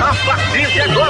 A partir de agora.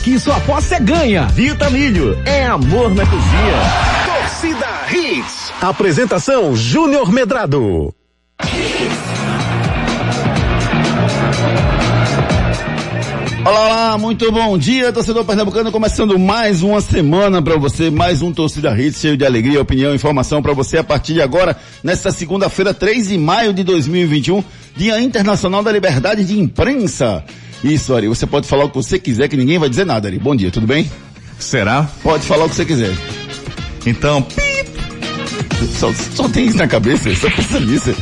Aqui sua aposta é ganha. Vitamilho é amor na cozinha. Torcida Hits. Apresentação Júnior Medrado. Olá, olá, muito bom dia, torcedor pernambucano, começando mais uma semana para você, mais um Torcida Hits cheio de alegria, opinião e informação para você a partir de agora, nesta segunda-feira, 3 de maio de 2021, Dia Internacional da Liberdade de Imprensa. Isso, Ari, você pode falar o que você quiser, que ninguém vai dizer nada, Ari. Bom dia, tudo bem? Será? Pode falar o que você quiser. Então, Só, só tem isso na cabeça, só pensa nisso.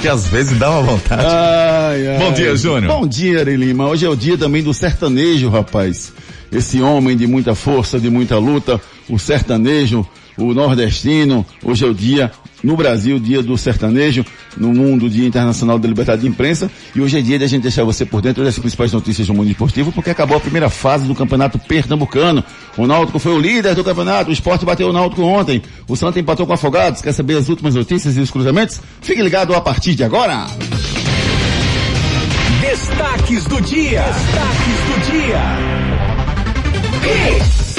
que às vezes dá uma vontade. Ai, ai. Bom dia, Júnior. Bom dia, Ari Lima. Hoje é o dia também do sertanejo, rapaz. Esse homem de muita força, de muita luta, o sertanejo, o nordestino. Hoje é o dia, no Brasil, dia do sertanejo, no mundo, dia internacional da liberdade de imprensa. E hoje é dia de a gente deixar você por dentro das principais notícias do mundo esportivo, porque acabou a primeira fase do campeonato pernambucano. O Náutico foi o líder do campeonato, o esporte bateu o Náutico ontem. O Santa empatou com Afogados. Quer saber as últimas notícias e os cruzamentos? Fique ligado a partir de agora. Destaques do dia. Destaques do dia.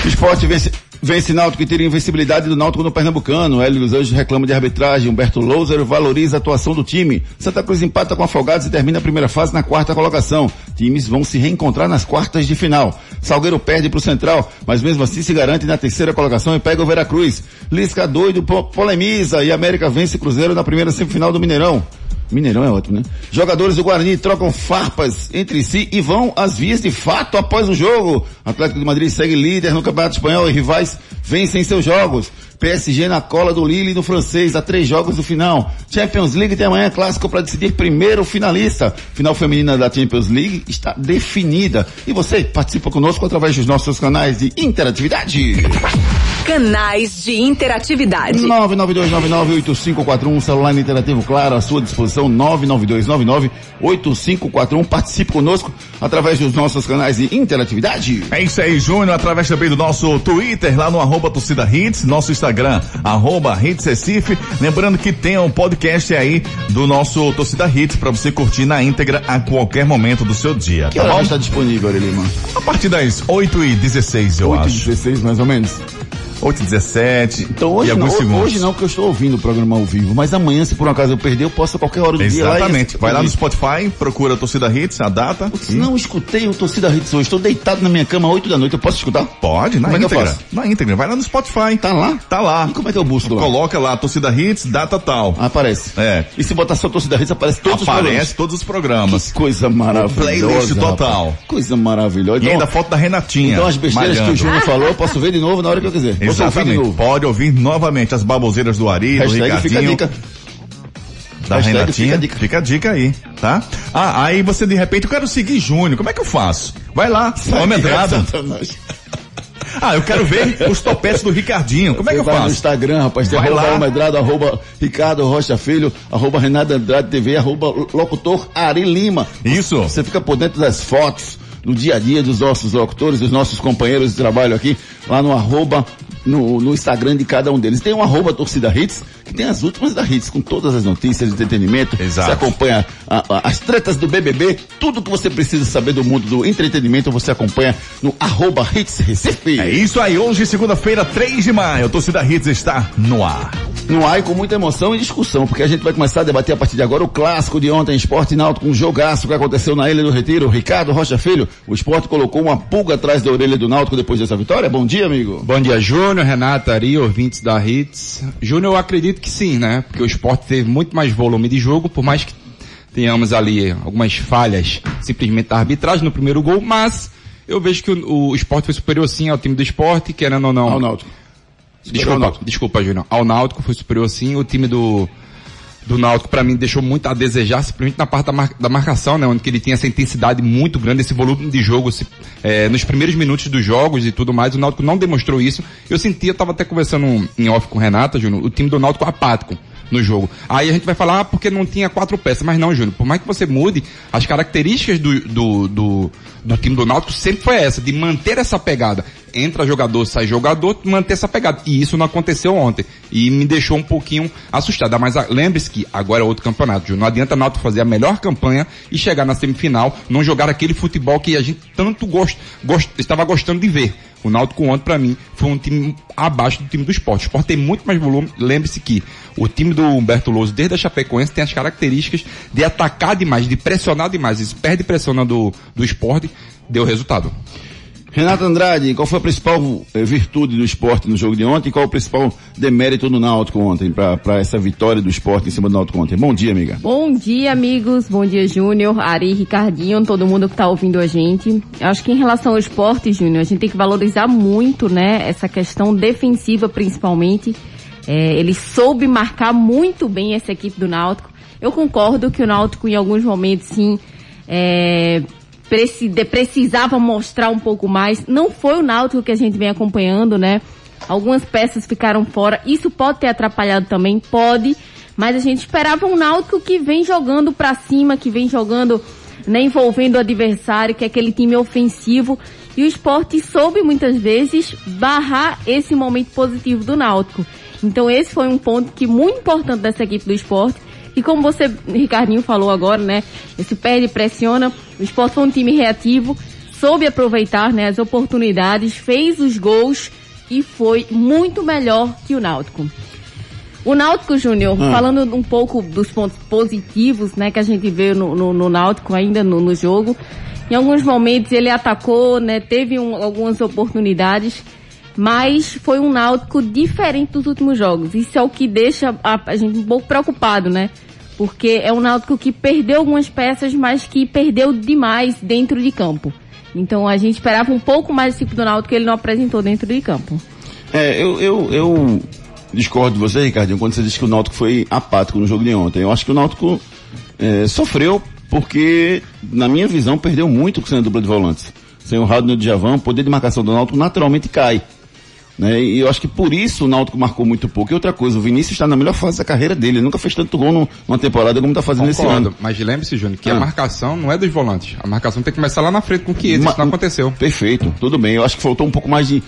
Esporte vence, vence Náutico e tira invencibilidade do Náutico no Pernambucano. Hélio dos Anjos reclama de arbitragem. Humberto Louser valoriza a atuação do time. Santa Cruz empata com Afogados e termina a primeira fase na quarta colocação. Times vão se reencontrar nas quartas de final. Salgueiro perde para o Central, mas mesmo assim se garante na terceira colocação e pega o Veracruz. Lisca doido po- polemiza e América vence Cruzeiro na primeira semifinal do Mineirão. Mineirão é ótimo, né? Jogadores do Guarani trocam farpas entre si e vão às vias de fato após o jogo. Atlético de Madrid segue líder no Campeonato Espanhol e rivais vencem seus jogos. PSG na cola do Lille e do francês a três jogos do final. Champions League tem amanhã clássico para decidir primeiro finalista. Final feminina da Champions League está definida. E você participa conosco através dos nossos canais de interatividade. Canais de interatividade. 992998541, celular interativo claro à sua disposição, 992998541. Participe conosco através dos nossos canais de interatividade. É isso aí, Júnior, através também do nosso Twitter, lá no arroba torcida hits, nosso Instagram, arroba hits Recife. Lembrando que tem um podcast aí do nosso torcida hits para você curtir na íntegra a qualquer momento do seu dia, Que tá hora bom? está disponível, Aurelima? A partir das 8 e 16 eu 8 e acho. 16 mais ou menos. 8 e 17 Então hoje e não, hoje não, porque eu estou ouvindo o programa ao vivo, mas amanhã, se por um acaso eu perder, eu posso a qualquer hora do dia lá e Exatamente. Vai lá no. Spotify, procura a torcida hits, a data. Putz, Não escutei o Torcida Hits hoje, estou deitado na minha cama às 8 da noite, eu posso escutar? Pode, na Como é que íntegra. faço? Na íntegra. Vai lá no Spotify. Tá lá? Tá lá. E como é que eu busco lá? Coloca lá, torcida hits, data tal. Aparece. É. E se botar só Torcida Hits, aparece todos os Aparece programas. todos os programas. Que coisa maravilhosa. Playlist total. rapaz. Coisa maravilhosa. E Então, ainda a foto da Renatinha. então as besteiras que o. Júnior falou, eu posso ver de novo na hora que eu quiser. Ouvir Exatamente. novo. Pode ouvir novamente as baboseiras do Ari, do Hashtag fica a Ricardinho, dica. da hashtag Renatinha. fica a dica. Fica a dica aí, tá? Ah, aí você de repente, eu quero seguir Júnior, como é que eu faço? Vai lá, homem entrada. Ah, eu quero ver os topetes do Ricardinho, como é que eu vai no faço? Instagram, rapaz, tem Vai arroba. Almedrado, arroba Ricardo Rocha Filho, arroba Renato Andrade TV, arroba locutor Ari Lima. Isso. Você fica por dentro das fotos, no dia a dia dos nossos locutores, dos nossos companheiros de trabalho aqui, lá no arroba, no, no Instagram de cada um deles. Tem um arroba torcida hits, que tem as últimas da hits, com todas as notícias de entretenimento. Exato. Você acompanha a- a- as tretas do BBB, tudo que você precisa saber do mundo do entretenimento, você acompanha no arroba hits Recife. É isso aí, hoje, segunda-feira, 3 de maio, a torcida Hits está no ar. no ar e com muita emoção e discussão, porque a gente vai começar a debater a partir de agora o clássico de ontem, Esporte Náutico, um jogaço que aconteceu na Ilha do Retiro. Ricardo Rocha Filho, o esporte colocou uma pulga atrás da orelha do Náutico depois dessa vitória. Bom dia, amigo. Bom dia, Júnior, Renata, Ari, ouvintes da Hits. Júnior, eu acredito que sim, né? Porque o esporte teve muito mais volume de jogo, por mais que tenhamos ali algumas falhas simplesmente da arbitragem no primeiro gol, mas eu vejo que o, o esporte foi superior sim ao time do esporte, querendo ou não. Ao Náutico. Desculpa, desculpa, Júnior. Ao Náutico foi superior sim, o time do do Náutico pra mim deixou muito a desejar, simplesmente na parte da, mar- da marcação, né, onde ele tinha essa intensidade muito grande, esse volume de jogo, é, nos primeiros minutos dos jogos e tudo mais, o Náutico não demonstrou isso. Eu senti, eu tava até conversando em off com o Renata, Júnior, o time do Náutico apático no jogo. Aí a gente vai falar, ah, porque não tinha quatro peças, mas não, Júnior, por mais que você mude, as características do, do, do, do time do Náutico sempre foi essa, de manter essa pegada. Entra jogador, sai jogador, manter essa pegada. E isso não aconteceu ontem. E me deixou um pouquinho assustado. Mas ah, lembre-se que agora é outro campeonato, Júnior. Não adianta o Náutico fazer a melhor campanha e chegar na semifinal, não jogar aquele futebol que a gente tanto gost, gost, estava gostando de ver. O Náutico ontem, pra mim, foi um time abaixo do time do esporte. O esporte tem muito mais volume. Lembre-se que o time do Humberto Louso, desde a Chapecoense, tem as características de atacar demais, de pressionar demais. Isso perde pressão do, do esporte, deu resultado. Renato Andrade, qual foi a principal eh, virtude do esporte no jogo de ontem e qual o principal demérito do Náutico ontem, para essa vitória do esporte em cima do Náutico ontem? Bom dia, amiga. Bom dia, amigos. Bom dia, Júnior, Ari, Ricardinho, todo mundo que está ouvindo a gente. Acho que em relação ao esporte, Júnior, a gente tem que valorizar muito, né, essa questão defensiva, principalmente. É, ele soube marcar muito bem essa equipe do Náutico. Eu concordo que o Náutico, em alguns momentos, sim, é, precisava mostrar um pouco mais. Não foi o Náutico que a gente vem acompanhando, né? Algumas peças ficaram fora. Isso pode ter atrapalhado também, pode. Mas a gente esperava um Náutico que vem jogando pra cima, que vem jogando, né, envolvendo o adversário, que é aquele time ofensivo. E o esporte soube muitas vezes barrar esse momento positivo do Náutico. Então esse foi um ponto que muito importante dessa equipe do esporte. E como você, Ricardinho, falou agora, né? Esse perde e pressiona. O esporte foi um time reativo, soube aproveitar né, as oportunidades, fez os gols e foi muito melhor que o Náutico. O Náutico Júnior, falando um pouco dos pontos positivos, né, que a gente vê no, no, no Náutico ainda no, no jogo. Em alguns momentos ele atacou, né, teve um- algumas oportunidades, mas foi um Náutico diferente dos últimos jogos. Isso é o que deixa a, a gente um pouco preocupado, né? Porque é um Náutico que perdeu algumas peças, mas que perdeu demais dentro de campo. Então a gente esperava um pouco mais desse tipo do Náutico que ele não apresentou dentro de campo. É, eu, eu, eu discordo de você, Ricardinho, quando você disse que o Náutico foi apático no jogo de ontem. Eu acho que o Náutico é, sofreu porque, na minha visão, perdeu muito sem a dupla de volantes. Sem o Raul e o Djavan, o poder de marcação do Náutico naturalmente cai. Né? E eu acho que por isso o Náutico marcou muito pouco. E outra coisa, o Vinícius está na melhor fase da carreira dele. Ele nunca fez tanto gol no- numa temporada como está fazendo esse Concordo, ano. mas lembre-se, Júnior, que Ah. a marcação não é dos volantes. A marcação tem que começar lá na frente com o Chiesa, Ma- isso não aconteceu. Perfeito, tudo bem. Eu acho que faltou um pouco mais de.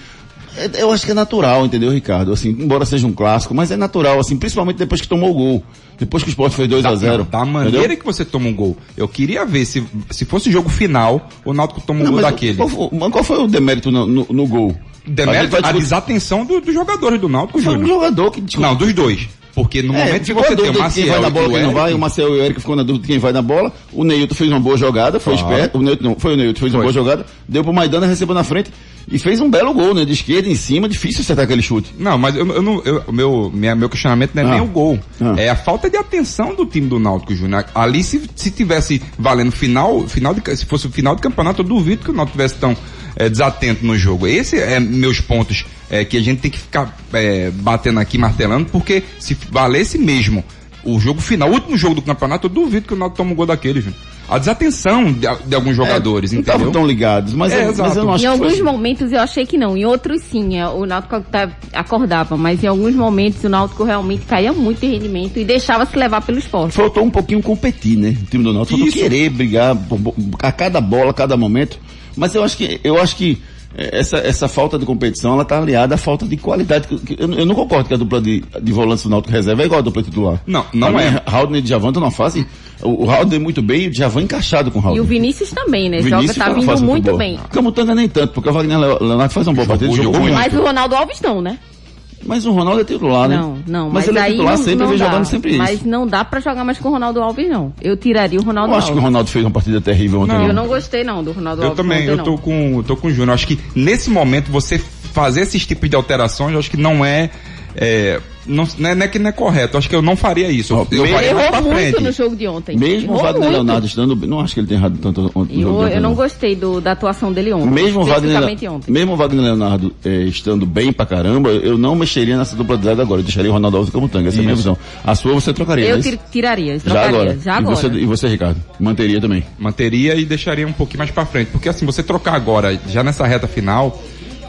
é- Eu acho que é natural, entendeu, Ricardo? Assim, embora seja um clássico, mas é natural, assim, principalmente depois que tomou o gol. Depois que o Sport fez 2 a 0 Da maneira entendeu? que você toma um gol. Eu queria ver se, se fosse o jogo final, o Náutico toma um Não, gol daquele. Qual, foi- qual foi o demérito no, no- no gol? Demérito, A desatenção do- dos jogadores do Náutico, Foi um Júnior. jogador que desculpa, Não, dos dois. Porque no É, momento que você tem o de quem vai na bola, quem não vai, o Marcel e o Eric ficou na dúvida de quem vai na bola, o Neilton fez uma boa jogada, foi Claro. esperto, o Neilton não, foi o Neilton, fez uma Foi. boa jogada, deu pro Maidana, recebeu na frente e fez um belo gol, né, de esquerda em cima, difícil acertar aquele chute. Não, mas eu, eu não, eu- o meu, minha- meu questionamento não é Ah. nem o gol. Ah. É a falta de atenção do time do Náutico, Júnior. Ali, se, se tivesse valendo final, final de, se fosse o final de campeonato, eu duvido que o Náutico tivesse tão é, desatento no jogo. Esse é meus pontos é, que a gente tem que ficar é, batendo aqui, martelando, porque se valesse mesmo o jogo final, o último jogo do campeonato, eu duvido que o Náutico tome um gol daquele, Júnior. A desatenção de, de alguns jogadores, não entendeu? estavam tão ligados, mas, É, eu, mas eu não acho Em alguns assim. momentos eu achei que não, em outros sim, é, o Náutico tá- acordava, mas em alguns momentos o Náutico realmente caía muito em rendimento e deixava se levar pelo esporte. faltou um pouquinho competir, né? O time do Náutico faltou querer brigar a cada bola, a cada momento. Mas eu acho que eu acho que essa, essa falta de competição ela tá aliada à falta de qualidade. que- que- Eu, eu não concordo que a dupla de, de volantes do Náutico reserva é igual a dupla titular. Não, não Pra é. Haldner e Djavan estão numa fase. O, o Haldner muito bem e o Djavan encaixado com o E Haldner. o Vinícius também, né? Joga, Vinícius tá faz uma vindo muito bem. Camutanga nem tanto, porque o Wagner Le- Leonardo faz uma boa partida, Jogou, jogou jogou muito. Mas o Ronaldo Alves não, né? Mas o Ronaldo é titular, né? Não, não. Mas, Mas, ele é titular não, sempre, não vem dá. jogando sempre Mas isso. não dá pra jogar mais com o Ronaldo Alves, não. Eu tiraria o Ronaldo Eu acho que o. Ronaldo fez uma partida terrível ontem. Eu não. não gostei não do Ronaldo Eu Alves. também, ontem, eu não. tô com, eu tô com o Júnior. Acho que nesse momento você fazer esses tipos de alterações, eu acho que não é, é, não, não, é, não é que não é correto, acho que eu não faria isso. Eu me- faria Errou muito frente. no jogo de ontem. Mesmo o Errou Wagner muito. Leonardo estando bem, não acho que ele tenha errado tanto ontem Eu, eu não gostei do, da atuação dele ontem. Mesmo o Wagner, ontem. mesmo o Wagner Leonardo eh, estando bem pra caramba, eu não mexeria nessa dupla de zaga agora. Eu deixaria o Ronaldo Alves como tanque. Essa é a minha visão. A sua você trocaria, Eu né? tir- tiraria, Já trocaria. agora. Já e, agora. Você, e você, Ricardo? Manteria também. Manteria e deixaria um pouquinho mais pra frente. Porque assim, você trocar agora, já nessa reta final,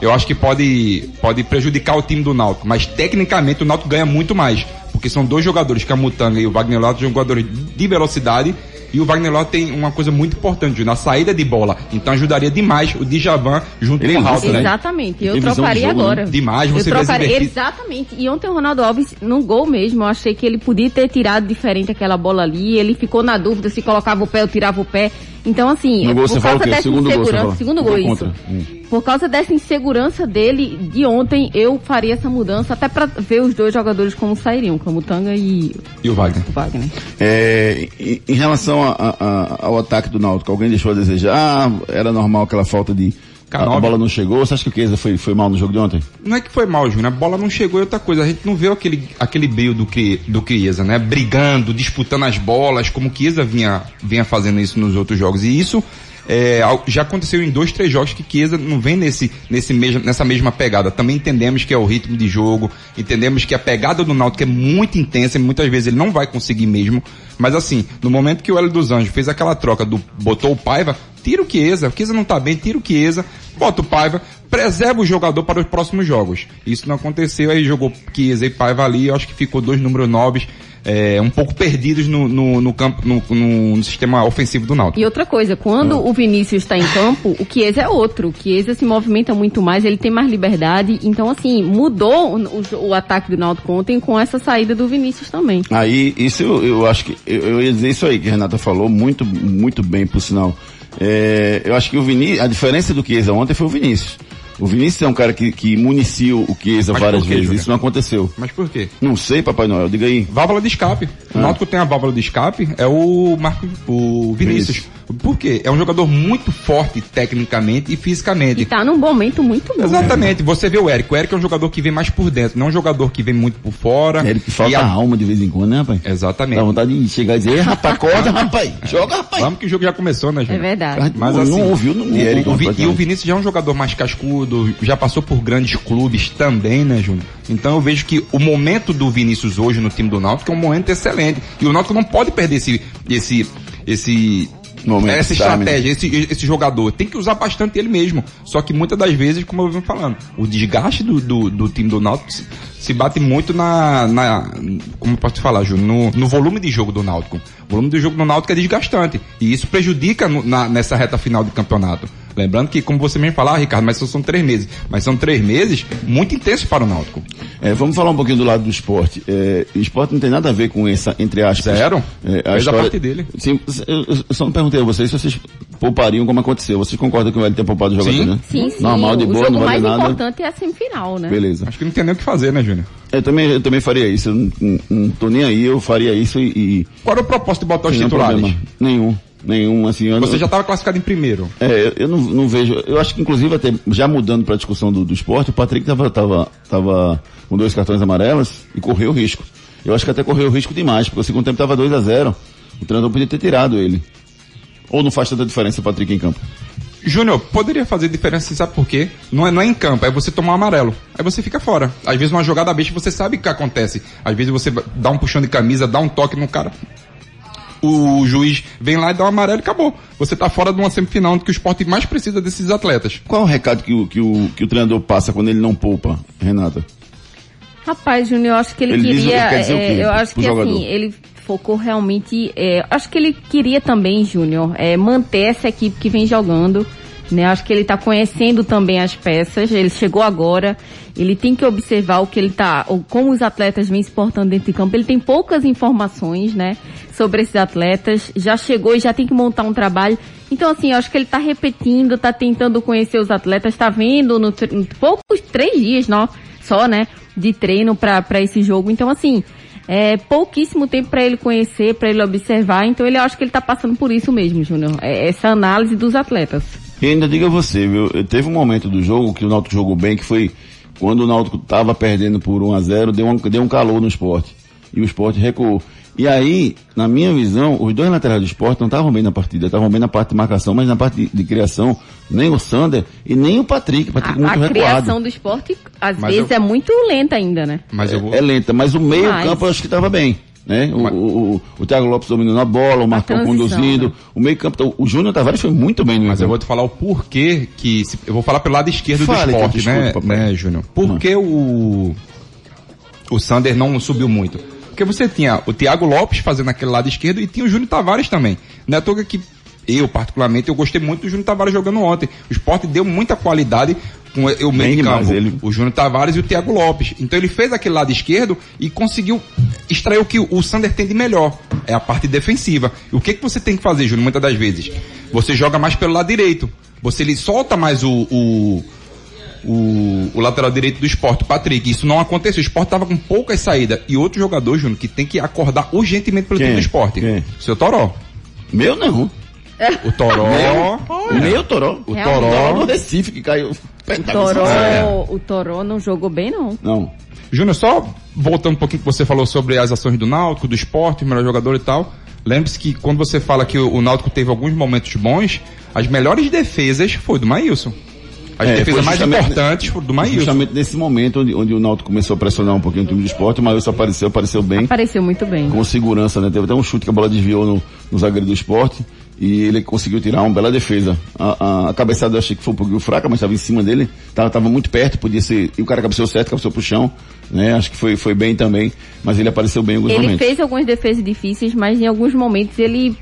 eu acho que pode, pode prejudicar o time do Náutico. Mas tecnicamente o Náutico ganha muito mais. Porque são dois jogadores, que é a Mutanga e o Wagner Lotto, jogadores de velocidade. E o Wagner Lotto tem uma coisa muito importante, na saída de bola. Então ajudaria demais o Djavan junto Ele com o lança, Halter. né? Exatamente, eu trocaria jogo, né? agora. Demais, eu você as trocaria. Exatamente. E ontem o Ronaldo Alves, no gol mesmo, eu achei que ele podia ter tirado diferente aquela bola ali. Ele ficou na dúvida se colocava o pé ou tirava o pé. Então, assim, No gol por causa dessa Segundo gol insegurança. fala? Segundo Gol gol, isso. Hum. Por causa dessa insegurança dele de ontem, eu faria essa mudança até pra ver os dois jogadores como sairiam, como o Tanga e E o Wagner. o Wagner. É, em, relação a- a- ao ataque do Náutico, alguém deixou a desejar? Era normal aquela falta de... A, a Canóbio. bola não chegou? Você acha que o Chiesa foi, foi mal no jogo de ontem? Não é que foi mal, Júnior. A bola não chegou e outra coisa. A gente não vê aquele, aquele brilho do, do Chiesa, né? Brigando, disputando as bolas, como o Chiesa vinha, vinha fazendo isso nos outros jogos. E isso é, já aconteceu em dois, três jogos que Chiesa não vem nesse, nesse mesmo, nessa mesma pegada. Também entendemos que é o ritmo de jogo, entendemos que a pegada do Náutico é muito intensa e muitas vezes ele não vai conseguir mesmo. Mas assim, no momento que o Hélio dos Anjos fez aquela troca do, botou o Paiva, tira o Chiesa, o Chiesa não tá bem, tira o Chiesa, bota o Paiva, preserva o jogador para os próximos jogos. Isso não aconteceu, aí jogou Chiesa e Paiva ali, eu acho que ficou dois números nobres, é, um pouco perdidos no, no, no campo, no, no- no sistema ofensivo do Náutico. E outra coisa, quando o Vinícius está em campo, o Chiesa é outro. O Chiesa se movimenta muito mais, ele tem mais liberdade. Então, assim, mudou o, o- o ataque do Náutico ontem com essa saída do Vinícius também. Aí, isso eu, eu acho que, eu, eu ia dizer isso aí que a Renata falou, muito, muito bem, por sinal. É, eu acho que o Vinícius, a diferença do Chiesa ontem foi o Vinícius. O Vinícius é um cara que, que municiou o Chiesa Mas várias vezes, Júnior? isso não aconteceu. Mas por quê? Não sei, Papai Noel, diga aí. Válvula de escape. O Náutico tem a válvula de escape, é o Marco, o Vinícius. Por quê? É um jogador muito forte tecnicamente e fisicamente. E tá num momento muito bom. Exatamente. Você vê o Eric. O Eric é um jogador que vem mais por dentro, não um jogador que vem muito por fora. É ele que falta E a- alma de vez em quando, né, rapaz? Exatamente. Dá vontade de chegar e dizer, "Ei, rapaz, acorda, rapaz, joga, rapaz. Vamos que o jogo já começou, né, É Júnior? verdade. Mas Não- assim, não ouviu no o, Eric, o Vi- e o. Vinícius já é um jogador mais cascudo, já passou por grandes clubes também, né, Júnior? Então eu vejo que o momento do Vinícius hoje no time do Náutico é um momento excelente. E o Náutico não pode perder esse, esse, esse, Momento, essa estratégia, esse, esse jogador. Tem que usar bastante ele mesmo. Só que muitas das vezes, como eu venho falando, o desgaste do, do, do time do Náutico se, se bate muito na, na, como eu posso te falar, Júnior, no, no volume de jogo do Náutico. O volume de jogo do Náutico é desgastante. E isso prejudica no- na- nessa reta final do campeonato. Lembrando que, como você mesmo falar, Ricardo, mas só são três meses. Mas são três meses muito intensos para o Náutico. É, vamos falar um pouquinho do lado do esporte. É, o esporte não tem nada a ver com essa, entre aspas. Zero. É, Fez a parte dele. Sim, eu, eu só não perguntei a vocês se vocês poupariam como aconteceu. Vocês concordam que o Hélio tem poupado o jogador, Sim. né? Sim, sim. Normal, de o boa, jogo não vale mais nada. importante é a semifinal, né? Beleza. Acho que não tem nem o que fazer, né, Júnior? Eu também, eu também faria isso. Eu não, não, não tô nem aí, eu faria isso e. e Qual era o propósito de botar os titulares? problema. Nenhum. Nenhum, assim. Eu Você já estava classificado em primeiro. É, eu- eu não, não vejo. Eu acho que inclusive até já mudando para a discussão do, do esporte, o Patrick tava, tava, tava com dois cartões amarelos e correu risco. Eu acho que até correu risco demais, porque o segundo tempo tava 2 a 0 O treinador podia ter tirado ele. Ou não faz tanta diferença o Patrick em campo? Júnior, poderia fazer diferença, sabe por quê? Não é, não é em campo, é você tomar um amarelo. Aí você fica fora. Às vezes uma jogada besta você sabe o que acontece. Às vezes você dá um puxão de camisa, dá um toque no cara. O juiz vem lá e dá um amarelo e acabou. Você tá fora de uma semifinal que o esporte mais precisa desses atletas. Qual é o recado que o, que o, que o treinador passa quando ele não poupa, Renata? Rapaz, Júnior, eu acho que ele, Ele diz- queria. ele quer dizer o é, eu acho que jogador? assim, ele focou realmente. É, acho que ele queria também, Júnior, é, manter essa equipe que vem jogando. Né? Acho que ele está conhecendo também as peças. Ele chegou agora. Ele tem que observar o que ele tá, ou como os atletas vêm se portando dentro de campo. Ele tem poucas informações, né, sobre esses atletas. Já chegou e já tem que montar um trabalho. Então, assim, acho que ele está repetindo, está tentando conhecer os atletas, está vendo no, poucos três dias, não, só, né, de treino para esse jogo. Então, assim, é pouquíssimo tempo para ele conhecer, para ele observar. Então, ele acho que ele está passando por isso mesmo, Júnior. É essa análise dos atletas. E ainda diga você, viu? Teve um momento do jogo que o Náutico jogou bem, que foi quando o Náutico estava perdendo por 1 a 0 deu um, deu um calor no esporte. E o esporte recuou. E aí, na minha visão, os dois laterais do esporte não estavam bem na partida, estavam bem na parte de marcação, mas na parte de, de criação, nem o Sander e nem o Patrick. Patrick A, muito a recuado. criação do esporte, às Mas vezes, eu- é muito lenta ainda, né? Mas eu vou. É lenta, mas o meio Mas- campo eu acho que estava bem. Né? O, o, o, o Thiago Lopes dominando a bola, o Marcão conduzindo, né? o meio campo, o Júnior Tavares foi muito bem no Mas eu vou te falar o porquê que. se- eu vou falar pelo lado esquerdo Fale, do esporte, né, escuto, né, Júnior? Por que o. O Sander não subiu muito? Porque você tinha o Thiago Lopes fazendo aquele lado esquerdo e tinha o Júnior Tavares também. Não é à toa que eu, particularmente, eu gostei muito do Júnior Tavares jogando ontem. O esporte deu muita qualidade com o meio de campo. ele. O Júnior Tavares e o Thiago Lopes. Então ele fez aquele lado esquerdo e conseguiu extrair o que o Sander tem de melhor. É a parte defensiva. E o que, que você tem que fazer, Júnior, muitas das vezes? Você joga mais pelo lado direito. Você ele solta mais o, o, o, o lateral direito do esporte, o Patrick. Isso não aconteceu. O esporte estava com poucas saídas. E outro jogador, Júnior, que tem que acordar urgentemente pelo Quem? time do esporte. Quem? Seu Toró. Meu não. O Toró. Meu Toró. O Realmente. Toró Toró. do Recife que caiu. Toró, É. O Toró não jogou bem, não. Não. Júnior, só voltando um pouquinho que você falou sobre as ações do Náutico, do esporte, o melhor jogador e tal. Lembre-se que quando você fala que o, o Náutico teve alguns momentos bons, as melhores defesas foi do Maílson. As É, defesas mais importantes foram do Maílson. Justamente nesse momento onde, onde o Náutico começou a pressionar um pouquinho o time do esporte, o Maílson apareceu, apareceu bem, Apareceu muito bem. com segurança, né? Teve até um chute que a bola desviou no, no zagueiro do esporte e ele conseguiu tirar uma bela defesa. A, a, a cabeçada eu achei que foi um pouquinho fraca, mas estava em cima dele, tava, tava muito perto, podia ser, e o cara cabeceou certo, cabeceou pro chão, né? Acho que foi, foi bem também, mas ele apareceu bem em alguns Ele momentos. fez algumas defesas difíceis, mas em alguns momentos ele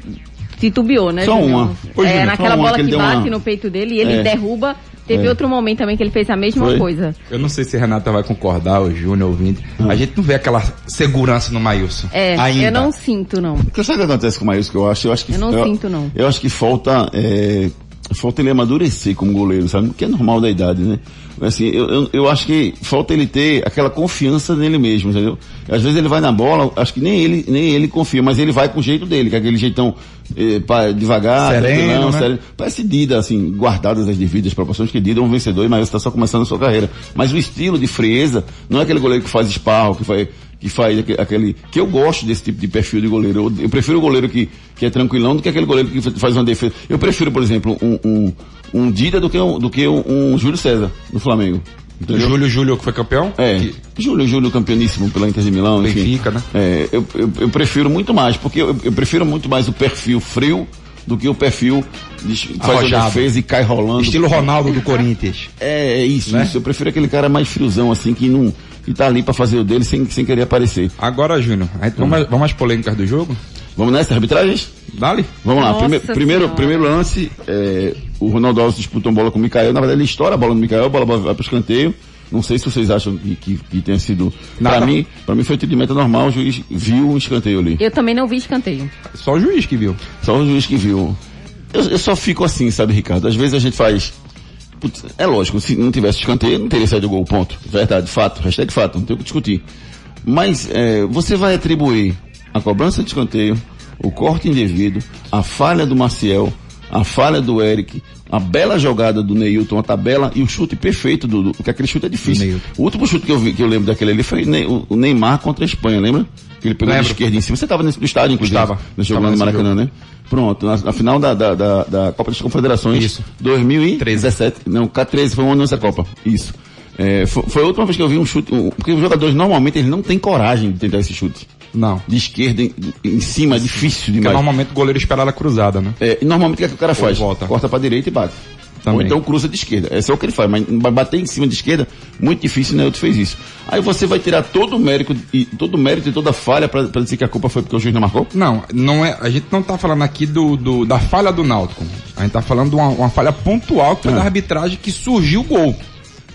titubeou, né? Só uma. Ô, É, Júnior, naquela bola que ele que bate uma- no peito dele e ele É. derruba. Teve É. outro momento também que ele fez a mesma Foi? coisa. Eu não sei se a Renata vai concordar, o Júnior ouvinte. Ah. A gente não vê aquela segurança no Maílson. É, ainda. eu não sinto, não. Porque sabe o que acontece com o Maílson que eu acho? Eu acho que Eu não sinto, não. Eu acho que falta é, falta ele amadurecer como goleiro, sabe? Que é normal da idade, né? Assim, eu, eu, eu acho que falta ele ter aquela confiança nele mesmo, entendeu? Às vezes ele vai na bola, acho que nem ele, nem ele confia, mas ele vai com o jeito dele, que é aquele jeitão eh, devagar, Sereno, tranquilão, né? sereno. Parece Dida, assim, guardadas as devidas proporções, que Dida é um vencedor e Maílson está só começando a sua carreira. Mas o estilo de frieza, não é aquele goleiro que faz esparro, que faz, que faz aque- aquele, que eu gosto desse tipo de perfil de goleiro. Eu, eu prefiro o goleiro que, que é tranquilão do que aquele goleiro que faz uma defesa. Eu prefiro, por exemplo, um, um, um Dida do que um, do que um, um Júlio César, do Flamengo. O Entendeu? Júlio Júlio que foi campeão? É, Que- Júlio, Júlio campeoníssimo pela Inter de Milão, enfim. Benfica, né? É, eu, eu, eu prefiro muito mais, porque eu, eu prefiro muito mais o perfil frio do que o perfil de, que faz a Arrojado. defesa e cai rolando. Estilo Ronaldo do Corinthians. É, é isso, Né? isso. Eu prefiro aquele cara mais friozão, assim, que não, que tá ali pra fazer o dele sem, sem querer aparecer. Agora, Júnior, a gente- vamos, vamos às polêmicas do jogo? Vamos nessa, arbitragens? Dali? Vamos lá, Prime- primeiro, Senhora. primeiro lance, é, o Ronaldo Alves disputa uma bola com o Mikael, na verdade ele estoura a bola no Mikael, a bola vai pro escanteio, não sei se vocês acham que, que, que tenha sido, Nada. pra mim, pra mim foi atendimento normal, o juiz viu um escanteio ali, Eu também não vi escanteio. Só o juiz que viu. só o juiz que viu. Eu, eu só fico assim, sabe Ricardo, às vezes a gente faz, putz, é lógico, se não tivesse escanteio não teria saído gol, ponto, verdade, fato, hashtag fato, não tem o que discutir. Mas é, você vai atribuir a cobrança de escanteio, o corte indevido, a falha do Maciel, a falha do Eric, a bela jogada do Neilton, a tabela e o chute perfeito do, do porque aquele chute é difícil. Neilton. O último chute que eu, vi, que eu lembro daquele ali foi Ne- o, o Neymar contra a Espanha, lembra? Que ele pegou Lembro. de esquerda em cima. Você estava nesse no estádio, inclusive. Estava. No jogo lá no Maracanã, né? Pronto, na, na final da, da, da, da Copa das Confederações. Isso. 2017. Não, K13 foi um ano nessa Copa. Isso. É, foi, foi a última vez que eu vi um chute. um- porque os jogadores normalmente eles não têm coragem de tentar esse chute. Não. De esquerda em, em cima, é difícil Porque demais. normalmente o goleiro espera ela cruzada, né? É, e normalmente o que, é que o cara faz? volta. Corta pra direita e bate. Também. Ou então cruza de esquerda. Esse é o que ele faz, mas bater em cima de esquerda, muito difícil, né? Outro fez isso. Aí você vai tirar todo o mérito e todo o mérito e toda a falha pra, pra dizer que a culpa foi porque o juiz não marcou? Não, não é. A gente não tá falando aqui do, do- da falha do Náutico. A gente tá falando de uma, uma falha pontual que foi Ah. da arbitragem que surgiu o gol.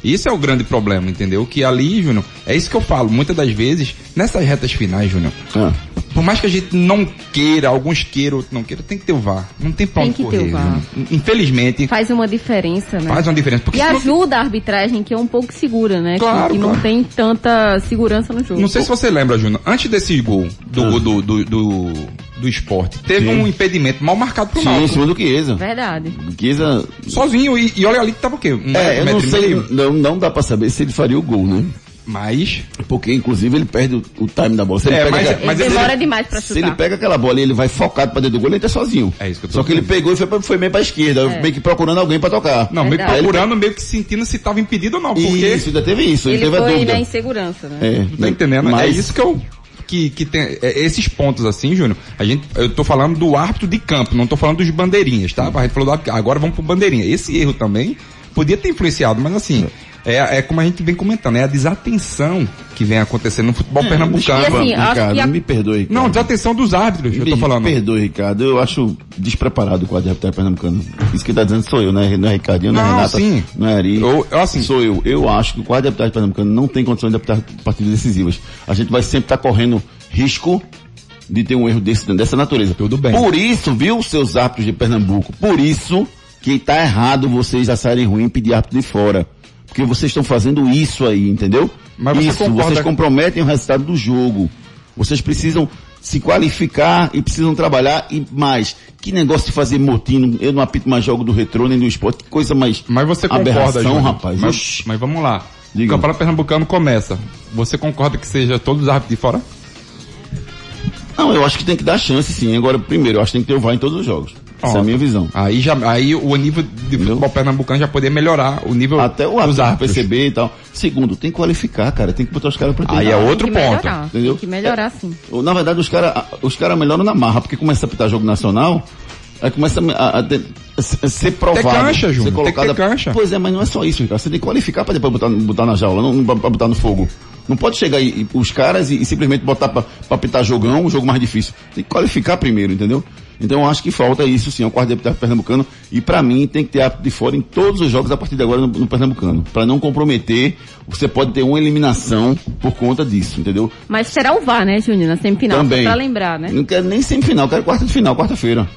Isso é o grande problema, entendeu? Que ali, Júnior, é isso que eu falo. Muitas das vezes, nessas retas finais, Júnior, Ah. Por mais que a gente não queira, alguns queiram, outros não queiram, tem que ter o VAR. Não tem pra Tem que correr. o VAR. Júnior. Infelizmente, Faz uma diferença, né? faz uma diferença. Porque E se não- ajuda a arbitragem, que é um pouco segura, né? Que- Claro, que, não claro. tem tanta segurança no jogo. Não sei se você lembra, Júnior, antes desse gol do, Ah. do, do, do, do esporte teve Sim. um impedimento mal marcado pro Sim, em Náutico. cima do Chiesa. Verdade. Chiesa, Sozinho, e, e olha ali que tava o quê? Um é, eu não metro e sei, meio? não, não dá pra saber se ele faria o gol, né? Mas, Porque, inclusive, ele perde o, o time da bola. Se ele É, pega mas- aquela- mas ele ele- demora demais pra Se ele chutar. pega aquela bola e ele vai focado pra dentro do gol, ele tá sozinho. É isso que eu tô Só que ele pegou e foi, pra- foi meio pra esquerda, É. meio que procurando alguém pra tocar. não, meio que Verdade. procurando, meio que sentindo se tava impedido ou não, porque... Isso, ainda teve isso, ele, Ele teve a foi dúvida. na insegurança, né? É, Tá entendendo? Mas, É isso que eu. Que, que tem. é, esses pontos assim, Júnior, a gente, eu tô falando do árbitro de campo, não tô falando dos bandeirinhas, tá? A gente falou do árbitro, agora vamos pro bandeirinha. Esse erro também podia ter influenciado, mas assim, é, é como a gente vem comentando, é a desatenção que vem acontecendo no futebol pernambucano. E assim, Ricardo, a- me perdoe, Ricardo. Não, desatenção dos árbitros, eu tô Me falando. perdoe, Ricardo. Eu acho despreparado o quadro de pernambucano. Isso que tá dizendo sou eu, né? Não é Ricardinho, não é Não, Renata, sim. não é Ari. Eu- eu, assim- sou eu. Eu acho que o quadro de arbitragem pernambucano não tem condição de apitar partidas decisivas. A gente vai sempre estar correndo risco de ter um erro desse, dessa natureza. Tudo bem. Por isso, viu, seus árbitros de Pernambuco? Por isso que tá errado vocês já saírem ruim e pedir árbitro de fora. Porque vocês estão fazendo isso aí, entendeu? Mas isso, concorda- vocês comprometem o resultado do jogo. Vocês precisam se qualificar e precisam trabalhar e mais. Que negócio de fazer motim, eu não apito mais jogo do retrô nem do esporte, que coisa mais Mas você concorda, aberração, Júnior? rapaz. Mas, mas vamos lá. Diga. O Campeonato Pernambucano começa. Você concorda que seja todos os árbitros de fora? Não, eu acho que tem que dar chance sim. Agora, primeiro, eu acho que tem que ter o VAR em todos os jogos. Essa é a minha visão. Aí já, aí o nível de futebol pernambucano já poderia melhorar o nível Até o dos árbitro árbitros. perceber e tal. Segundo, tem que qualificar, cara. Tem que botar os caras pra treinar. Aí é outro Tem ponto. melhorar. Entendeu? Tem que melhorar, sim. Ou, Na verdade, os caras os cara melhoram na marra, porque começa a apitar jogo nacional, aí começa a, a ter- a ser- a ser provado. cancha, Júnior, ser tem que ter cancha. Pois é, mas não é só isso, Ricardo. Você tem que qualificar pra depois botar, botar na jaula, não, pra botar no fogo. Não pode chegar aí e- os caras e, e simplesmente botar pra, pra apitar jogão, um jogo mais difícil. Tem que qualificar primeiro, entendeu? Então eu acho que falta isso sim, é o quarto de deputado pernambucano. E pra mim tem que ter árbitro de fora em todos os jogos a partir de agora no, no pernambucano. Pra não comprometer, você pode ter uma eliminação por conta disso, entendeu? Mas será o VAR, né, Júnior? Na semifinal, Também. só pra lembrar, né? Não quero nem semifinal, quero quarta de final, quarta-feira.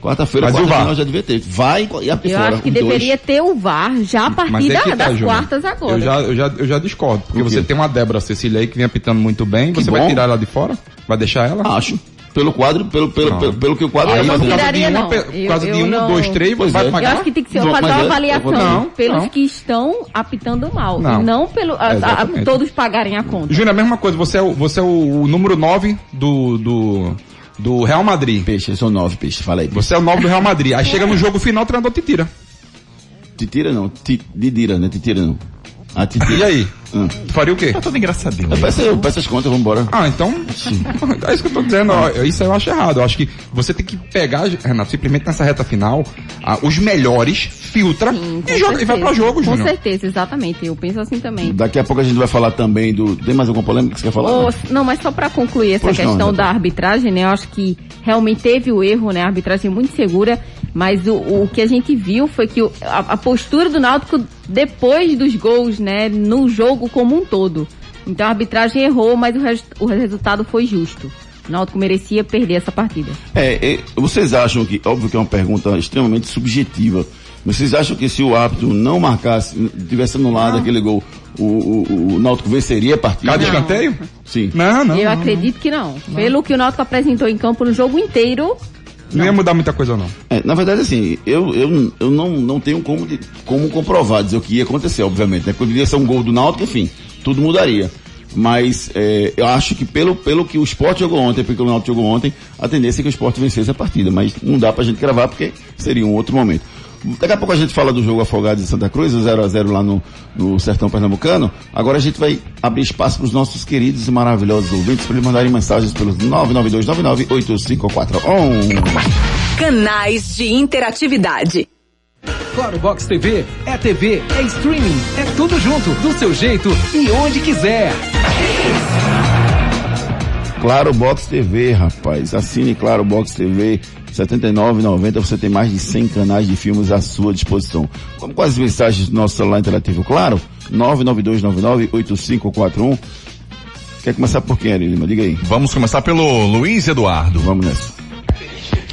Quarta-feira, Mas o quarta final já devia ter. Vai e abre Eu fora. acho que os dois. deveria ter o VAR já a partir é da- tá, das Júnior. quartas agora. Eu já, eu já, eu já discordo, porque você tem uma Débora Cecília aí que vem apitando muito bem, Que você vai bom. tirar ela de fora? Vai deixar ela? Acho. Pelo quadro, pelo, pelo, Não. pelo, pelo que o quadro Eu tá não tiraria, não. Eu- por causa de eu um, não- dois, três, Pois vai é. pagar? Eu acho que tem que ser Não, fazer uma é- avaliação não, pelos não. que estão apitando mal. Não. E não pelo, a- a- todos pagarem a conta. Júnior, a mesma coisa, você é o, você é o, o número 9 do, do, do Real Madrid. Peixe, são nove peixes, fala aí. Você é o 9 do Real Madrid. Aí chega no jogo final, o treinador te tira. Titira não, ti, Didira, né? Titira não. A Titira. E aí? Hum. Faria o quê? Tá todo engraçadinho. Eu peço, eu peço as contas, vamos embora. Ah, então. É isso que eu tô dizendo. ó, Isso eu acho errado. Eu acho que você tem que pegar, Renato, simplesmente nessa reta final, ah, os melhores, filtra Sim, e, joga, e vai pra jogo, Com Júnior. certeza, exatamente. Eu penso assim também. Daqui a pouco a gente vai falar também do. Tem mais alguma polêmica que você quer falar? Ô, não, mas só para concluir essa Pois não, questão Renato. da arbitragem, né? Eu acho que realmente teve o erro, né? A arbitragem muito segura, mas o, o que a gente viu foi que o- a, a postura do Náutico depois dos gols, né? No jogo como um todo. Então a arbitragem errou, mas o, res- o resultado foi justo. O Náutico merecia perder essa partida. É, é, vocês acham que, óbvio que é uma pergunta extremamente subjetiva, mas vocês acham que se o árbitro não marcasse, tivesse anulado aquele gol, o, o, o Náutico venceria a partida? Cada escanteio? Sim. Não, não. Eu não, acredito que não. Pelo que o Náutico apresentou em campo no jogo inteiro, Não ia mudar muita coisa, não. É, na verdade, assim, eu, eu, eu não, não tenho como, de- como comprovar, dizer o que ia acontecer, obviamente, né? Poderia ser um gol do Náutico, enfim, tudo mudaria. Mas é, eu acho que pelo, pelo que o esporte jogou ontem, porque o Náutico jogou ontem, a tendência é que o esporte vencesse a partida. Mas não dá pra gente gravar porque seria um outro momento. Daqui a pouco a gente fala do jogo Afogados de Santa Cruz, o 0x0 lá no, no Sertão Pernambucano. Agora a gente vai abrir espaço para os nossos queridos e maravilhosos ouvintes para eles mandarem mensagens pelos 992998541. Canais de interatividade. Claro Box TV é TV, é streaming, é tudo junto, do seu jeito e onde quiser. Claro Box TV, rapaz. Assine Claro Box TV. R$ 79,90 você tem mais de 100 canais de filmes à sua disposição. Vamos com as mensagens do nosso celular interativo, claro? 992998541. Quer começar por quem, Lima? Diga aí. Vamos começar pelo Luiz Eduardo. Vamos nessa.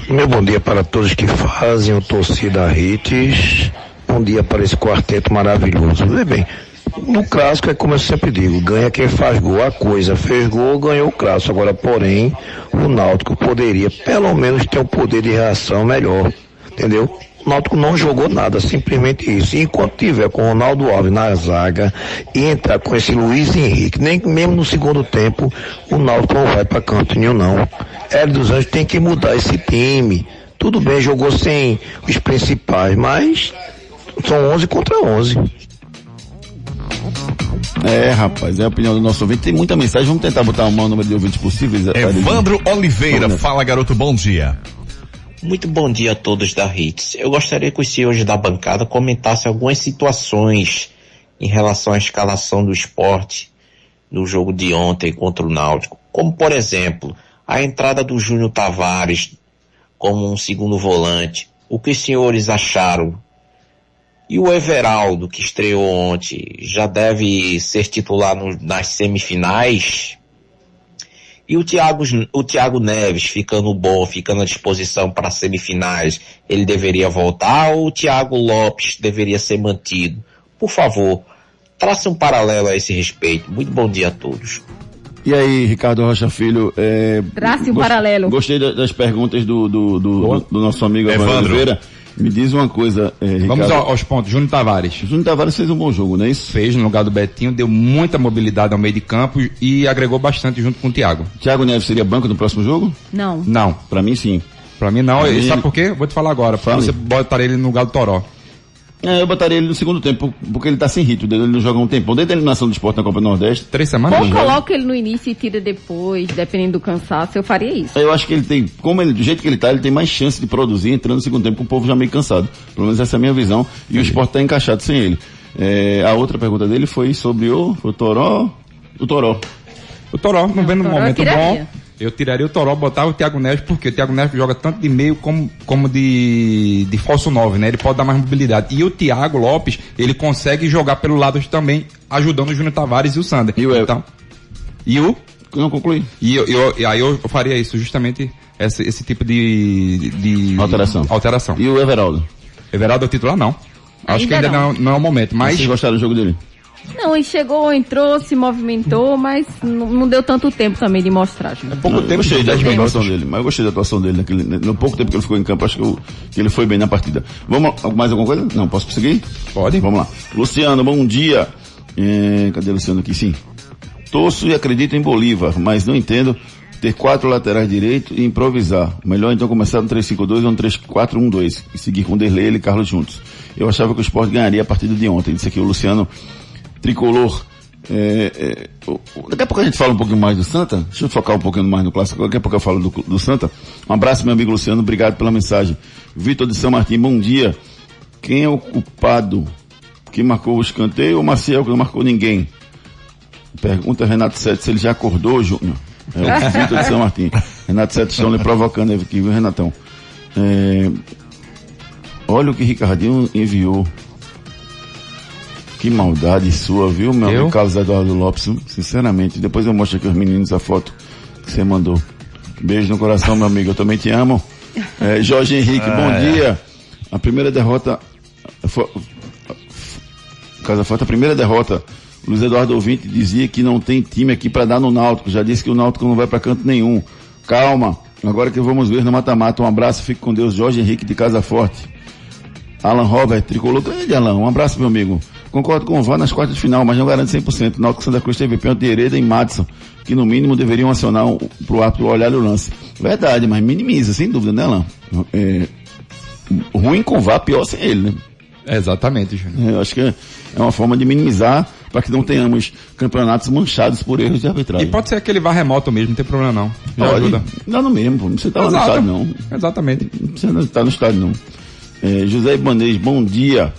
Meu bom dia para todos que fazem o Torcida Hits. Bom dia para esse quarteto maravilhoso. Vê bem, No clássico é como eu sempre digo, ganha quem faz gol. A coisa fez gol, ganhou o clássico. Agora, porém, o Náutico poderia pelo menos ter um poder de reação melhor. Entendeu? O Náutico não jogou nada, simplesmente isso. E enquanto tiver com o Ronaldo Alves na zaga e entrar com esse Luiz Henrique, nem mesmo no segundo tempo, o Náutico não vai para canto nenhum, não. Hélio dos Anjos tem que mudar esse time. Tudo bem, jogou sem os principais, mas são 11 contra 11. É, rapaz, é a opinião do nosso ouvinte. Tem muita mensagem, vamos tentar botar o maior número de ouvintes possíveis. Evandro Oliveira, fala garoto, bom dia. Muito bom dia a todos da Hits. Eu gostaria que os senhores da bancada comentassem algumas situações em relação à escalação do esporte no jogo de ontem contra o Náutico. Como, por exemplo, a entrada do Júnior Tavares como um segundo volante. O que os senhores acharam? E o Everaldo, que estreou ontem, já deve ser titular no, nas semifinais? E o Thiago, o Thiago Neves ficando bom, ficando à disposição para as semifinais, ele deveria voltar ou o Thiago Lopes deveria ser mantido? Por favor, trace um paralelo a esse respeito. Muito bom dia a todos. E aí, Ricardo Rocha Filho, é, Trace um gost- paralelo. Gostei da- das perguntas do, do, do, do nosso amigo Evandro Evandro. Oliveira. Me diz uma coisa, é, Ricardo. Vamos ao- aos pontos. Júnior Tavares. Júnior Tavares fez um bom jogo, não é isso? Fez no lugar do Betinho, deu muita mobilidade ao meio de campo e agregou bastante junto com o Thiago. Thiago Neves seria banco no próximo jogo? Não. Não, Pra mim, sim. pra mim não. Pra E mim- sabe por quê? Vou te falar agora. Porque Fala. você botaria ele no lugar do Toró. É, eu botaria ele no segundo tempo, porque ele tá sem ritmo, ele não joga um tempão. Desde a eliminação do esporte na Copa do Nordeste, Três semanas? Ou né? coloca ele no início e tira depois, dependendo do cansaço, eu faria isso. eu acho que ele tem, como ele, do jeito que ele tá, ele tem mais chance de produzir entrando no segundo tempo com o povo já meio cansado. Pelo menos essa é a minha visão. E o esporte tá encaixado sem ele. É, a outra pergunta dele foi sobre o, o Toró. O Toró. O Toró, não vendo no Toró eu momento bom. Eu tiraria o Toró, botava o Thiago Neves, porque o Thiago Neves joga tanto de meio como, como de, de falso 9, né? Ele pode dar mais mobilidade. E o Thiago Lopes, ele consegue jogar pelo lado também, ajudando o Júnior Tavares e o Sander. E o então, E o? Não concluí. E eu, eu- e aí eu faria isso, justamente esse, esse tipo de, de Alteração. alteração. E o Everaldo? Everaldo é o titular, não. Acho que Ainda ainda não. não. não é o momento, mas Vocês gostaram do jogo dele? Não, ele chegou, entrou, se movimentou, mas não, deu tanto tempo também de mostrar. Júnior. pouco Não, tempo, gostei da 10 minutos. atuação dele, mas eu gostei da atuação dele naquele, no pouco tempo que ele ficou em campo, acho que, eu- que ele foi bem na partida. Vamos, mais alguma coisa? Não, posso prosseguir? Pode. Vamos lá. Luciano, bom dia. É, cadê o Luciano aqui? Sim. Torço e acredito em Bolívar, mas não entendo ter quatro laterais direito e improvisar. Melhor então começar no 3-5-2 ou no 3-4-1-2 e seguir com Derlei e Carlos juntos. Eu achava que o Sport ganharia a partida de ontem. Disse aqui o Luciano Tricolor. É, é, o- o- daqui a pouco a gente fala um pouquinho mais do Santa. Deixa eu focar um pouquinho mais no clássico. Daqui a pouco eu falo do, do Santa. Um abraço, meu amigo Luciano. Obrigado pela mensagem. Vitor de São Martim, bom dia. Quem é o culpado que marcou o escanteio ou Maciel que não marcou ninguém? Pergunta Renato Sete se ele já acordou, Júnior. É o Vitor de São Martim. Renato Sete estão lhe provocando aqui, viu, Renatão? É, olha o que Ricardinho enviou. Que maldade sua, viu, meu Eu? amigo Carlos Eduardo Lopes? Sinceramente, depois eu mostro aqui aos meninos a foto que você mandou. Beijo no coração, meu amigo. Eu também te amo. É, Jorge Henrique, bom dia. A primeira derrota. Foi, Casa Forte, a primeira derrota. Luiz Eduardo Ouvinte dizia que não tem time aqui para dar no Náutico. Já disse que o Náutico não vai para canto nenhum. Calma. Agora que vamos ver no mata-mata. Um abraço, fique com Deus. Jorge Henrique de Casa Forte. Alan Robert, tricolor. Grande, Alan. Um abraço, meu amigo. Concordo com o Vá nas quartas de final, mas não garante 100%. Náutico Santa Cruz teve pênalti de Hereda e Madison, que no mínimo deveriam acionar um, pro árbitro olhar o lance. Verdade, mas minimiza, sem dúvida, né, Alan? É, ruim com o Vá, pior sem ele, né? Exatamente, Júnior. Eu acho que é uma forma de minimizar para que não tenhamos campeonatos manchados por erros de E arbitragem. pode ser aquele vá remoto mesmo, não tem problema não. Já Pode. ajuda. Dá no mesmo, pô. não precisa estar lá no estádio, não. Exatamente. Não precisa estar no estádio, não. É, José Ibanez, bom dia.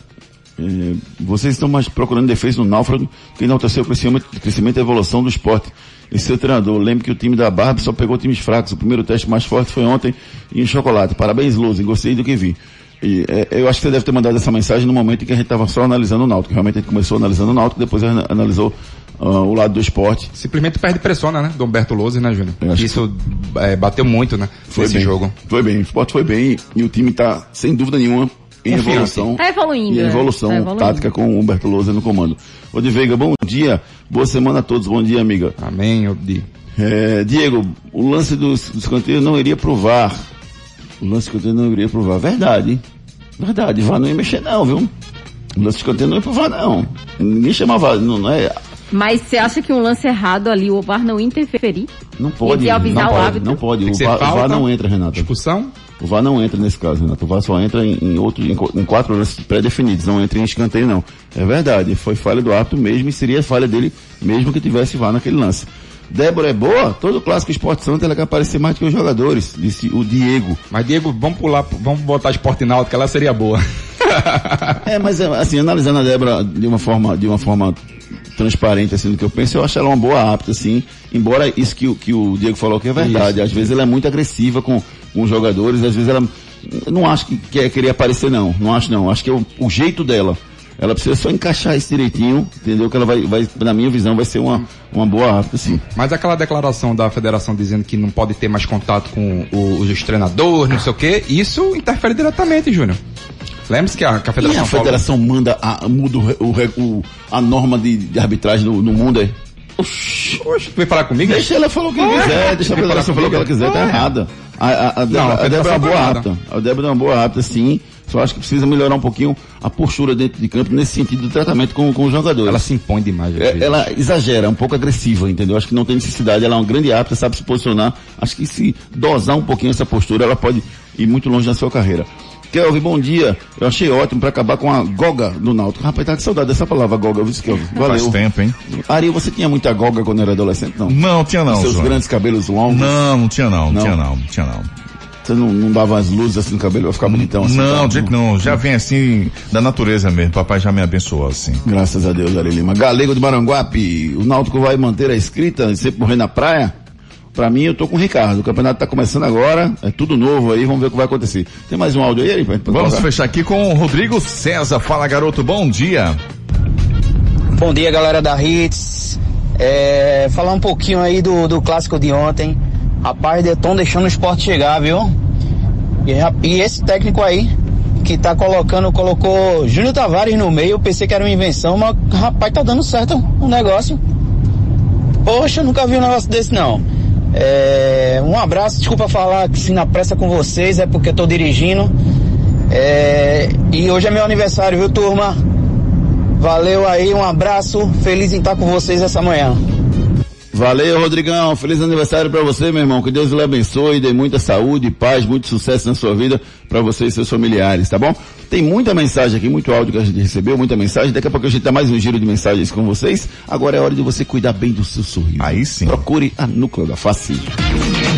É, vocês estão mais procurando defesa no náufrago que enalteceu o crescimento, crescimento e evolução do esporte. E seu treinador, lembre que o time da Barba só pegou times fracos. O primeiro teste mais forte foi ontem em chocolate. Parabéns, Luzen. Gostei do que vi. E, é, eu acho que você deve ter mandado essa mensagem no momento em que a gente estava só analisando o Náutico. Realmente a gente começou analisando o Náutico, depois ana- analisou ah, o lado do esporte. Simplesmente perde pressão, né? Do Humberto Lose, né, Júnior? Acho que Isso é, bateu muito, né? Foi bem. jogo. Foi bem. O esporte foi bem e o time está, sem dúvida nenhuma, em evolução. Tá evoluindo. E é. evolução Tá evoluindo. tática com o Humberto Lousa no comando. Ô, de Veiga, bom dia. Boa semana a todos. Bom dia, amiga. Amém, Obdi. É, Diego, o lance do, do escanteio não iria provar. O lance do escanteio não iria provar. Verdade, hein? Verdade. VAR não ia mexer não, viu? O lance do escanteio não ia provar não. Ninguém chamava, não, não é... Mas você acha que um lance errado ali, o VAR não interferir? Não pode. E de avisar não o pode, árbitro? Não pode. O VAR, o VAR não entra, Renato. Expulsão? O VAR não entra nesse caso, Renato. O VAR só entra em, em outros, em, em quatro lances pré-definidos, não entra em escanteio não. É verdade, foi falha do árbitro mesmo e seria falha dele mesmo que tivesse VAR naquele lance. Débora é boa? Todo clássico Esporte Santo ela quer aparecer mais do que os jogadores, disse o Diego. Mas, Diego, vamos pular, vamos botar esporte náutico, que ela seria boa. É, mas é, assim, analisando a Débora de uma forma, de uma forma transparente, assim, do que eu penso, eu acho ela uma boa apta, assim, embora isso que, o- que o Diego falou que é verdade, às vezes ela é muito agressiva com, com os jogadores, às vezes ela, não acho que quer querer aparecer não, não acho não, acho que é o, o jeito dela, ela precisa só encaixar isso direitinho, entendeu? Que ela vai, vai na minha visão, vai ser uma, uma boa apta, sim. Mas aquela declaração da federação dizendo que não pode ter mais contato com o- os treinadores, não sei o quê, isso interfere diretamente, Júnior. Lembre-se que a, que a E federação a falou- federação manda a, muda o, o- a norma de, de arbitragem no, no mundo, é? Oxi. Veio falar comigo? Deixa ela falar o que quiser, deixa a federação falar o que ela quiser, tá Ah. errada. A, a, a, Não, a a Débora é uma boa tá apta. A Débora é uma boa apta, sim. Só acho que precisa melhorar um pouquinho a postura dentro de campo nesse sentido do tratamento com, com os jogadores. Ela se impõe demais. É, ela exagera, é um pouco agressiva, entendeu? Acho que não tem necessidade, ela é uma grande apta, sabe se posicionar. Acho que se dosar um pouquinho essa postura, ela pode ir muito longe na sua carreira. Kelvin, bom dia. Eu achei ótimo pra acabar com a goga do Náutico. Rapaz, tá com saudade dessa palavra goga, viu, Kelvin? Valeu. Faz tempo, hein? Ari, você tinha muita goga quando era adolescente? Não. Não, tinha não. Os seus João. grandes cabelos longos. Não, não tinha não, não, tinha não, tinha não. Você não, não dava as luzes assim no cabelo, vai ficar bonitão assim. não, tá? não. Já vem assim, da natureza mesmo. Papai já me abençoou assim. Graças a Deus, Ari Lima. Galego do Maranguape, o Náutico vai manter a escrita e sempre morrer na praia? Pra mim, eu tô com o Ricardo. O campeonato tá começando agora, é tudo novo aí, vamos ver o que vai acontecer. Tem mais um áudio aí, Vamos colocar? fechar aqui com o Rodrigo César. Fala, garoto, bom dia. Bom dia, galera da Hits. É, falar um pouquinho aí do, do clássico de ontem. Rapaz, estão deixando o esporte chegar, viu? E, e esse técnico aí, que tá colocando, colocou Júnior Tavares no meio, eu pensei que era uma invenção, mas rapaz, tá dando certo o negócio. Poxa, nunca vi um negócio desse não. É, um abraço, desculpa falar se na pressa com vocês, é porque eu tô dirigindo. É, e hoje é meu aniversário, viu, turma? Valeu aí, um abraço, feliz em estar com vocês essa manhã. Valeu, Rodrigão. Feliz aniversário pra você, meu irmão. Que Deus lhe abençoe, dê muita saúde, paz, muito sucesso na sua vida pra você e seus familiares, tá bom? Tem muita mensagem aqui, muito áudio que a gente recebeu, muita mensagem. Daqui a pouco a gente dá mais um giro de mensagens com vocês. Agora é hora de você cuidar bem do seu sorriso. Aí sim. Procure a Núcleo da Face.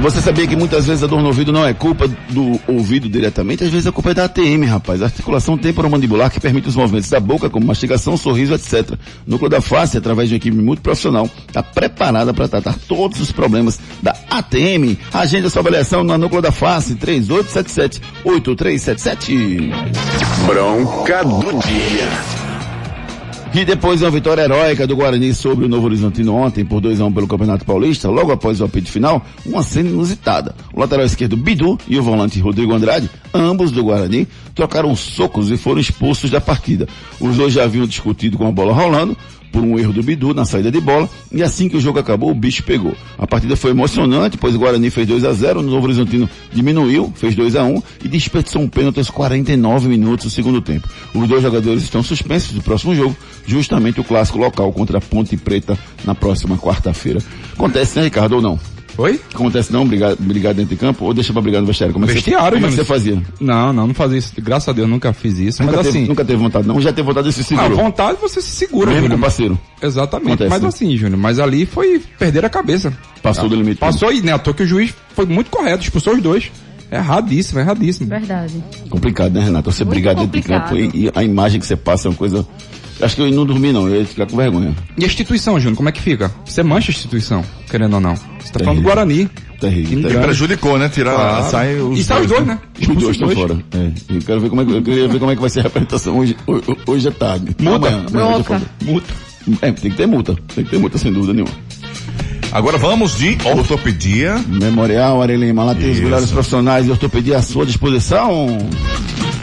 Você sabia que muitas vezes a dor no ouvido não é culpa do ouvido diretamente? Às vezes a culpa é da ATM, rapaz. A articulação temporomandibular que permite os movimentos da boca, como mastigação, sorriso, etc. Núcleo da face, através de uma equipe multiprofissional, está preparada para tratar todos os problemas da ATM. Agenda sua avaliação na núcleo da face, 3877-8377. Bronca do dia. E depois de uma vitória heróica do Guarani sobre o Novo Horizontino ontem por 2 a 1 pelo Campeonato Paulista, logo após o apito final, uma cena inusitada. O lateral esquerdo Bidu e o volante Rodrigo Andrade, ambos do Guarani, trocaram socos e foram expulsos da partida. Os dois já haviam discutido com a bola rolando, por um erro do Bidu na saída de bola, e assim que o jogo acabou, o bicho pegou. A partida foi emocionante, pois o Guarani fez 2 a 0 o Novo Horizontino diminuiu, fez 2 a 1 e desperdiçou um pênalti aos 49 minutos do segundo tempo. Os dois jogadores estão suspensos do próximo jogo, justamente o clássico local contra a Ponte Preta na próxima quarta-feira. Acontece, né, Ricardo, ou não? Oi? Acontece não, brigar, brigar dentro de campo, ou deixa pra brigar no vestiário? Como é que você, Vestiário, como é que você fazia? Não, não, não fazia isso. Graças a Deus, nunca fiz isso. Nunca, mas teve, assim, nunca teve vontade não? Já teve vontade de se a segurar. vontade você se segura, Mesmo com Júnior. o parceiro. Exatamente. Acontece, mas né? assim, Júnior, mas ali foi perder a cabeça. Passou do limite. Passou e, né, à toa que o juiz foi muito correto, expulsou os dois. Erradíssimo, erradíssimo. Verdade. Complicado, né, Renato? Você Muito brigar dentro de complicado. campo e, e a imagem que você passa é uma coisa... Acho que eu não dormi não, eu ia ficar com vergonha. E a instituição, Júnior, como é que fica? Você mancha a instituição, querendo ou não. Você tá falando do Guarani. Terrível. Que prejudicou, né? Tirar, Claro. sai os E sai os dois, né? Os Expulsa dois estão fora. É. Eu quero ver como é que, eu queria ver como é que vai ser a apresentação hoje, hoje, à tarde. Multa. Amanhã, amanhã. Multa. É, tem que ter multa. Tem que ter multa, sem dúvida nenhuma. Agora vamos de ortopedia. Memorial Arelima, lá tem os Isso. melhores profissionais de ortopedia à sua disposição.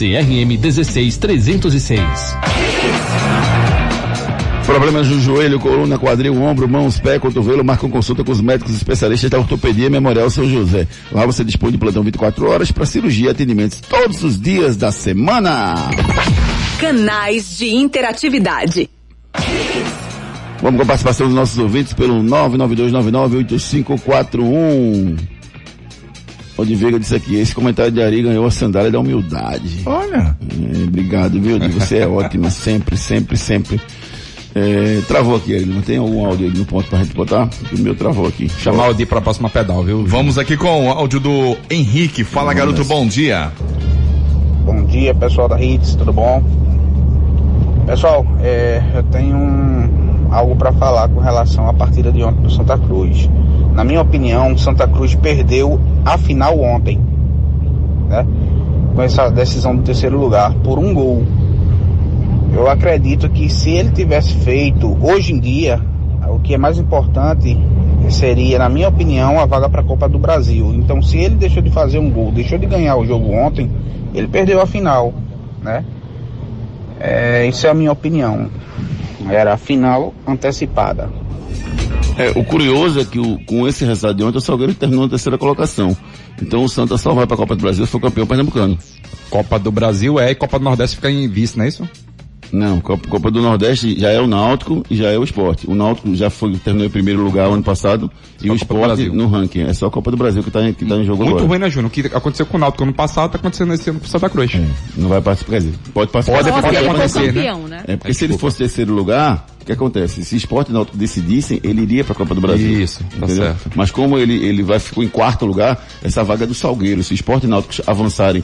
CRM 16306. Problemas no joelho, coluna, quadril, ombro, mãos, pé, cotovelo, marcam consulta com os médicos especialistas da Ortopedia Memorial São José. Lá você dispõe de plantão 24 horas para cirurgia e atendimentos todos os dias da semana. Canais de interatividade. Vamos com a participação dos nossos ouvintes pelo 992998541. O de Veiga disse aqui, esse comentário de Ari ganhou a sandália da humildade. Olha. É, obrigado, viu? Você é ótima, sempre, sempre, sempre. É, travou aqui, ele não tem algum áudio aí no ponto pra gente botar? O meu travou aqui. Chamar o Di pra próxima pedal, viu? Vamos aqui com o áudio do Henrique. Fala, garoto, bom dia. Bom dia, pessoal da Hits, tudo bom? Pessoal, é, eu tenho um- algo para falar com relação à partida de ontem do Santa Cruz. Na minha opinião, Santa Cruz perdeu a final ontem, né? Com essa decisão do terceiro lugar por um gol. Eu acredito que se ele tivesse feito hoje em dia, o que é mais importante seria, na minha opinião, a vaga para a Copa do Brasil. Então, se ele deixou de fazer um gol, deixou de ganhar o jogo ontem, ele perdeu a final, né? É, isso é a minha opinião. Era a final antecipada. É, o curioso é que o- com esse resultado de ontem, o Salgueiro terminou na terceira colocação. Então o Santa só vai para a Copa do Brasil se for campeão pernambucano. Copa do Brasil é e Copa do Nordeste fica em vice, não é isso? Não, Copa, Copa do Nordeste já é o Náutico e já é o Esporte. O Náutico já foi, terminou em primeiro lugar o ano passado e o Esporte no ranking. É só a Copa do Brasil que está que tá em jogo Muito agora. ruim, né, Júnior? O que aconteceu com o Náutico ano passado tá acontecendo esse ano com o Santa Cruz. Não vai participar, quer dizer, pode participar. Pode, Só pode acontecer, né? campeão, né? É porque se ele fosse terceiro lugar, o que acontece? Se Esporte e Náutico decidissem, ele iria para a Copa do Brasil. Isso, tá entendeu? certo. Mas como ele, ele vai ficou em quarto lugar, essa vaga é do Salgueiro. Se Esporte e Náutico avançarem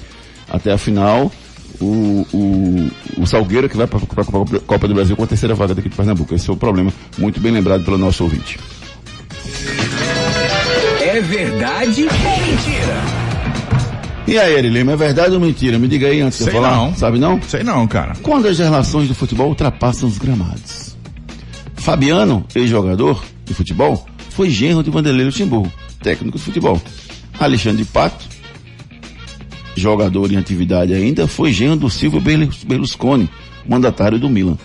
até a final, o, o, o Salgueiro que vai para a Copa do Brasil com a terceira vaga daqui de Pernambuco. Esse é o problema, muito bem lembrado pelo nosso ouvinte. É verdade ou mentira? E aí, Eri Lima, é verdade ou mentira? Me diga aí antes de eu Sei falar. não. Sabe não? Sei não, cara. Quando as relações do futebol ultrapassam os gramados. Fabiano, ex-jogador de futebol, foi genro de Vanderlei Luxemburgo, técnico de futebol. Alexandre Pato, jogador em atividade ainda, foi genro do Silvio Berlus- Berlusconi, mandatário do Milan.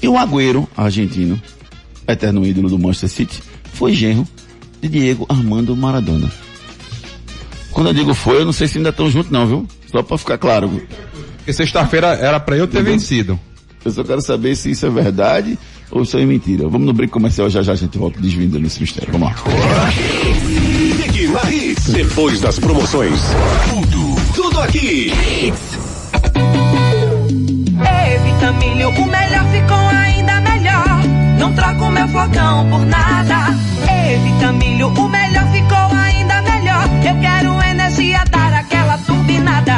E o Agüero, argentino, eterno ídolo do Manchester City, foi genro de Diego Armando Maradona. Quando eu digo foi, eu não sei se ainda estão juntos não, viu? Só para ficar claro. Porque sexta-feira era pra eu ter vencido. Eu só quero saber se isso é verdade ou isso é mentira. Vamos no break comercial, já já a gente volta desvendando esse mistério. Vamos lá. Depois das promoções. Tudo, tudo aqui. Vitamilho, o melhor ficou ainda melhor. Não troco meu flocão por nada. Ei, Vitamilho, o melhor ficou ainda melhor. Eu quero energia, dar aquela turbinada.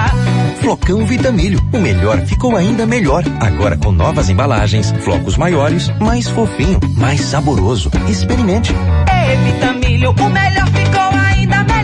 Flocão Vitamilho, o melhor ficou ainda melhor. Agora com novas embalagens, flocos maiores, mais fofinho, mais saboroso. Experimente. Ei, Vitamilho, o melhor ficou ainda melhor.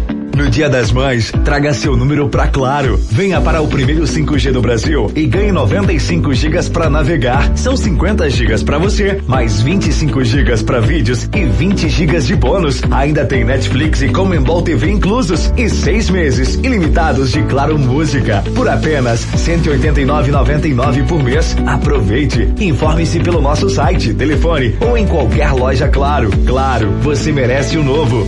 No Dia das Mães, traga seu número pra Claro. Venha para o primeiro 5G do Brasil e ganhe 95 gigas para navegar. São 50 gigas para você, mais 25 gigas para vídeos e 20 gigas de bônus. Ainda tem Netflix e Comembol TV inclusos e seis meses ilimitados de Claro Música por apenas 189,99 por mês. Aproveite. Informe-se pelo nosso site, telefone ou em qualquer loja Claro. Claro, você merece o novo.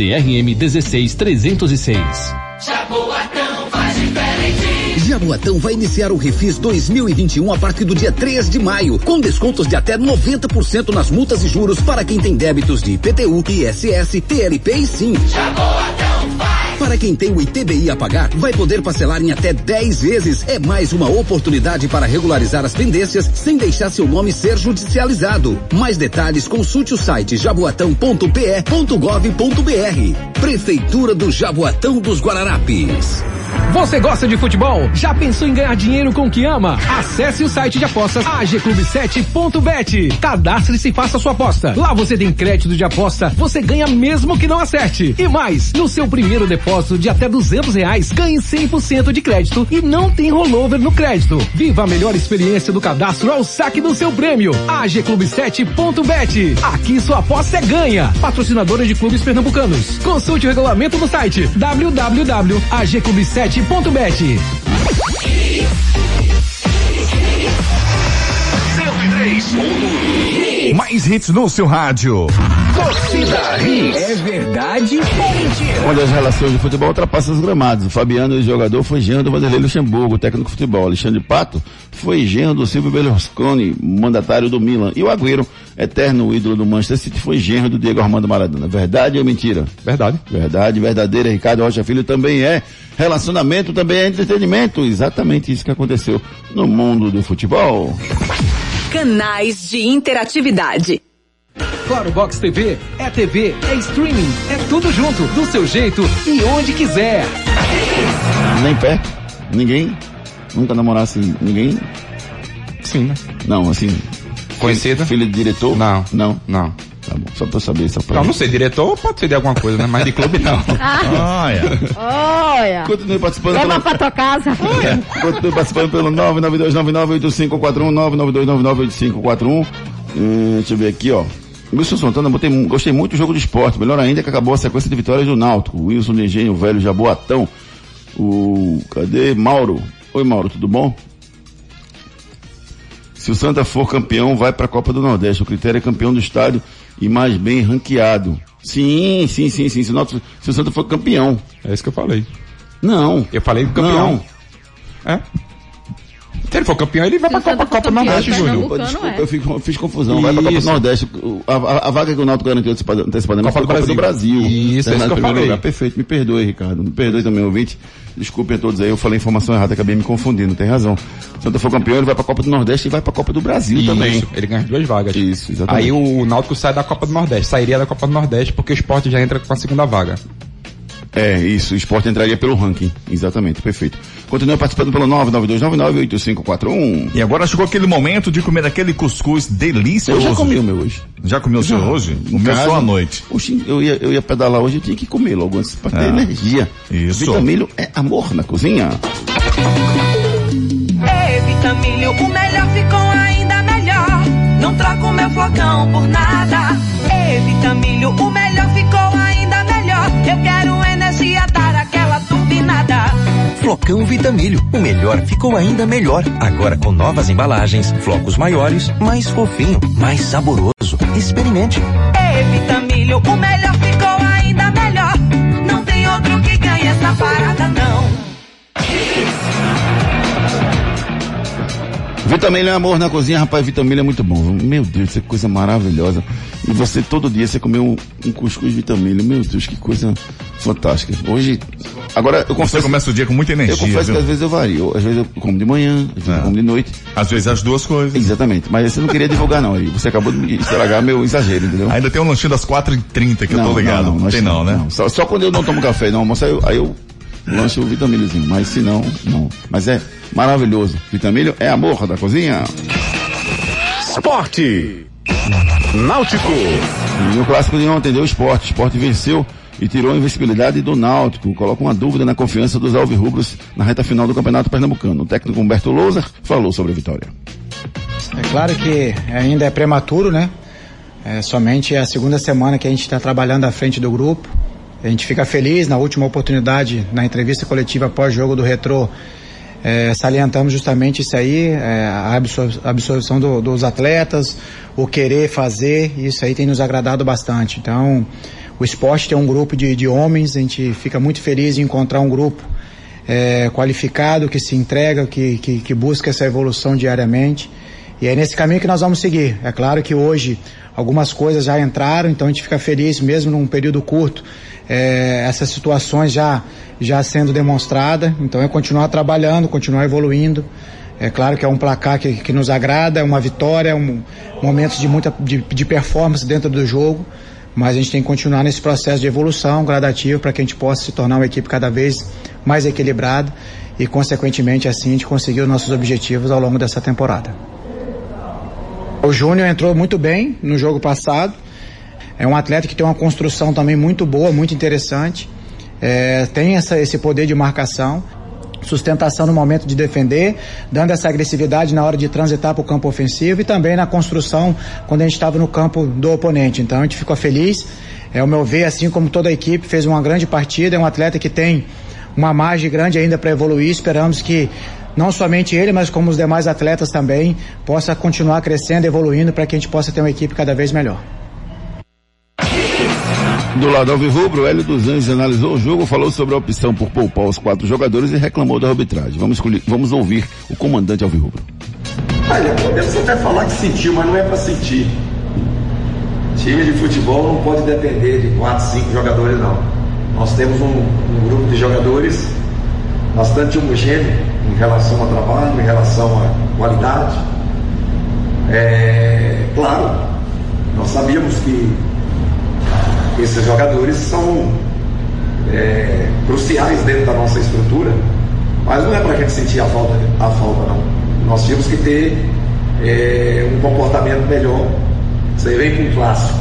CRM 16306. Jaboatão faz diferente. Jaboatão vai iniciar o Refis 2021 a partir do dia 3 de maio, com descontos de até 90% nas multas e juros para quem tem débitos de IPTU, ISS, TLP e SIM. Jaboatão. Para quem tem o ITBI a pagar, vai poder parcelar em até 10 vezes. É mais uma oportunidade para regularizar as pendências sem deixar seu nome ser judicializado. Mais detalhes, consulte o site jaboatão.pe.gov.br. Prefeitura do Jaboatão dos Guararapes. Você gosta de futebol? Já pensou em ganhar dinheiro com o que ama? Acesse o site de apostas agclube7.bet. Cadastre-se e faça sua aposta. Lá você tem crédito de aposta, você ganha mesmo que não acerte. E mais, no seu primeiro depósito de até duzentos reais, ganhe 100% de crédito e não tem rollover no crédito. Viva a melhor experiência do cadastro ao saque do seu prêmio. agclube7.bet. Aqui sua aposta é ganha. Patrocinadora de clubes pernambucanos. Consulte o regulamento no site www.agclube7.bet. Mais hits no seu rádio. Torcida Hits. É verdade ou mentira? Uma das relações de futebol ultrapassa os gramados. O Fabiano, o jogador, foi genro do Vanderlei Luxemburgo, técnico de futebol. Alexandre Pato foi genro do Silvio Berlusconi, mandatário do Milan. E o Agüero, eterno ídolo do Manchester City, foi genro do Diego Armando Maradona. Verdade ou mentira? Verdade. Verdade, verdadeira. Ricardo Rocha Filho também é. Relacionamento também é entretenimento. Exatamente isso que aconteceu no mundo do futebol. Canais de interatividade. Claro Box TV é TV, é streaming, é tudo junto, do seu jeito e onde quiser. Nem perto? Ninguém? Nunca namorasse ninguém? Sim, né? Não, assim. Conhecida? Filho de diretor? Não. Não? Não. Tá bom, só pra eu saber. Só pra Não, não sei, diretor pode ser de alguma coisa, né? Mas de clube não. Olha. Olha. Continue participando Leva pelo... pra tua casa. Continue participando pelo 992998541, 992998541. Hum, deixa eu ver aqui, ó. Wilson Santana, botei, gostei muito do jogo de esporte. Melhor ainda que acabou a sequência de vitórias do Náutico. Wilson de Engenho, velho Jaboatão. O. Cadê? Mauro. Oi, Mauro, tudo bom? Se o Santa for campeão, vai para a Copa do Nordeste. O critério é campeão do estádio e mais bem ranqueado. Sim, sim, sim, sim. Se o, Náutico- se o Santa for campeão. É isso que eu falei. Não. Eu falei campeão. Não. É? Se ele for campeão, ele vai pra Copa, Copa Nordeste, Júnior. Desculpa, desculpa, eu, fico- eu fiz confusão. Vai pra Copa do Isso. Nordeste. A, a- a vaga que o Náutico garantiu antecipada- antecipadamente Copa foi a do Copa do Brasil. Isso, é isso que eu falei. lugar. Perfeito, me perdoe, Ricardo. Me perdoe também, ouvinte. Desculpem a todos aí, eu falei informação errada, acabei me confundindo, tem razão. Se o for campeão, ele vai pra Copa do Nordeste e vai pra Copa do Brasil Isso, também. ele ganha as duas vagas. Isso, exatamente. Aí o Náutico sai da Copa do Nordeste, sairia da Copa do Nordeste porque o esporte já entra com a segunda vaga. É, isso, o esporte entraria pelo ranking. Exatamente, perfeito. Continua participando pelo 992998541. E agora chegou aquele momento de comer aquele cuscuz delicioso. Eu já comi o meu hoje. Já comeu o seu hoje? O meu só à noite. Oxi, eu ia, eu ia pedalar hoje, eu tinha que comer logo antes para ter Ah, energia. isso. Vitamilho é amor na cozinha. Evitamilho, o melhor ficou ainda melhor. Não troco meu flocão por nada. Evitamilho, o melhor ficou ainda melhor. Eu quero. Flocão Vitamilho, o melhor ficou ainda melhor. Agora com novas embalagens, flocos maiores, mais fofinho, mais saboroso. Experimente. Evitamilho, o melhor ficou ainda melhor. Não tem outro que ganhe essa parada, não. Vitamilho é amor na cozinha, rapaz, vitamilho é muito bom. Meu Deus, isso é coisa maravilhosa. E você todo dia você comeu um, um cuscuz de vitamilho. Meu Deus, que coisa fantástica. Hoje, agora eu confesso. Você começa o dia com muita energia. Eu confesso viu? que às vezes eu vario. Às vezes eu como de manhã, às vezes eu como de noite. Às vezes as duas coisas. Exatamente. Mas você não queria divulgar não. aí Você acabou de me estragar meu exagero, entendeu? Ainda tem um lanchinho das 4h30 que eu tô ligado. Não, acho tem não, né? Só, só quando eu não tomo café, não almoço, aí eu, aí eu lancho o vitamilhozinho. Mas se não, não. Mas é maravilhoso. Vitamilho é amor da cozinha. Esporte. Náutico. E no clássico de ontem deu esporte. O esporte venceu e tirou a invencibilidade do Náutico. Coloca uma dúvida na confiança dos alvirrubros na reta final do Campeonato Pernambucano. O técnico Humberto Louser falou sobre a vitória. É claro que ainda é prematuro, né? É somente a segunda semana que a gente está trabalhando à frente do grupo. A gente fica feliz na última oportunidade, na entrevista coletiva pós-jogo do Retrô, é, salientamos justamente isso aí, é, a absor absorção do, dos atletas, o querer fazer, isso aí tem nos agradado bastante. Então, o esporte tem um grupo de, de homens, a gente fica muito feliz em encontrar um grupo é, qualificado, que se entrega, que, que, que busca essa evolução diariamente. E é nesse caminho que nós vamos seguir. É claro que hoje algumas coisas já entraram, então a gente fica feliz mesmo num período curto, é, essas situações já, já sendo demonstrada. Então é continuar trabalhando, continuar evoluindo. É claro que é um placar que, que nos agrada, é uma vitória, um, momentos de muita de, de performance dentro do jogo. Mas a gente tem que continuar nesse processo de evolução gradativo para que a gente possa se tornar uma equipe cada vez mais equilibrada e, consequentemente, assim a gente conseguir os nossos objetivos ao longo dessa temporada. O Júnior entrou muito bem no jogo passado. É um atleta que tem uma construção também muito boa, muito interessante. É, tem essa, esse poder de marcação, sustentação no momento de defender, dando essa agressividade na hora de transitar para o campo ofensivo e também na construção quando a gente estava no campo do oponente. Então a gente ficou feliz. É o meu ver, assim como toda a equipe, fez uma grande partida. É um atleta que tem uma margem grande ainda para evoluir. Esperamos que não somente ele, mas como os demais atletas também, possa continuar crescendo, evoluindo para que a gente possa ter uma equipe cada vez melhor. Do lado alvirrubro, Hélio dos Anjos analisou o jogo, falou sobre a opção por poupar os quatro jogadores e reclamou da arbitragem. Vamos, escolher, vamos ouvir o comandante alvirrubro. Olha, podemos até falar que sentiu, mas não é para sentir. Time de futebol não pode depender de quatro, cinco jogadores, não. Nós temos um, um grupo de jogadores bastante homogêneo em relação ao trabalho, em relação à qualidade. É, claro, nós sabíamos que esses jogadores são é, cruciais dentro da nossa estrutura, mas não é para a gente sentir a falta, a falta não. Nós tínhamos que ter é, um comportamento melhor. Você vem com um clássico.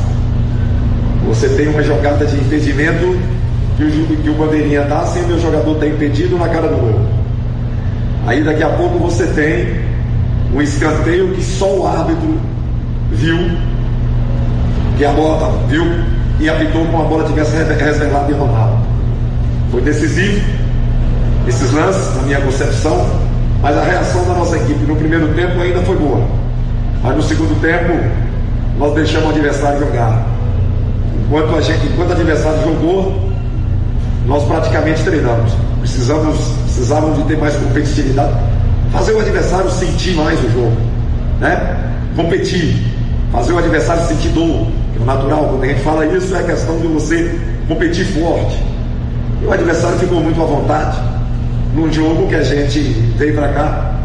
Você tem uma jogada de impedimento que o, que o bandeirinha dá sem o meu jogador ter impedido na cara do gol. Aí daqui a pouco você tem um escanteio que só o árbitro viu que a bola viu e apitou como a bola tivesse reservado de Ronaldo. Foi decisivo esses lances, na minha concepção, mas a reação da nossa equipe no primeiro tempo ainda foi boa. Mas no segundo tempo, nós deixamos o adversário jogar. Enquanto, a gente, enquanto o adversário jogou, nós praticamente treinamos. Precisamos, precisávamos de ter mais competitividade, fazer o adversário sentir mais o jogo, né? Competir, fazer o adversário sentir dor, o natural. Quando a gente fala isso, é questão de você competir forte. E o adversário ficou muito à vontade num jogo que a gente veio para cá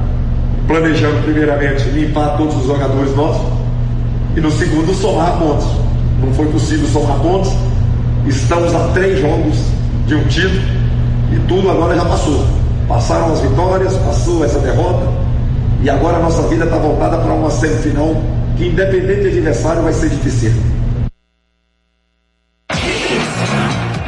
planejando primeiramente limpar todos os jogadores nossos e no segundo somar pontos. Não foi possível somar pontos. Estamos a três jogos de um título e tudo agora já passou. Passaram as vitórias, passou essa derrota e agora a nossa vida está voltada para uma semifinal que, independente do adversário, vai ser difícil.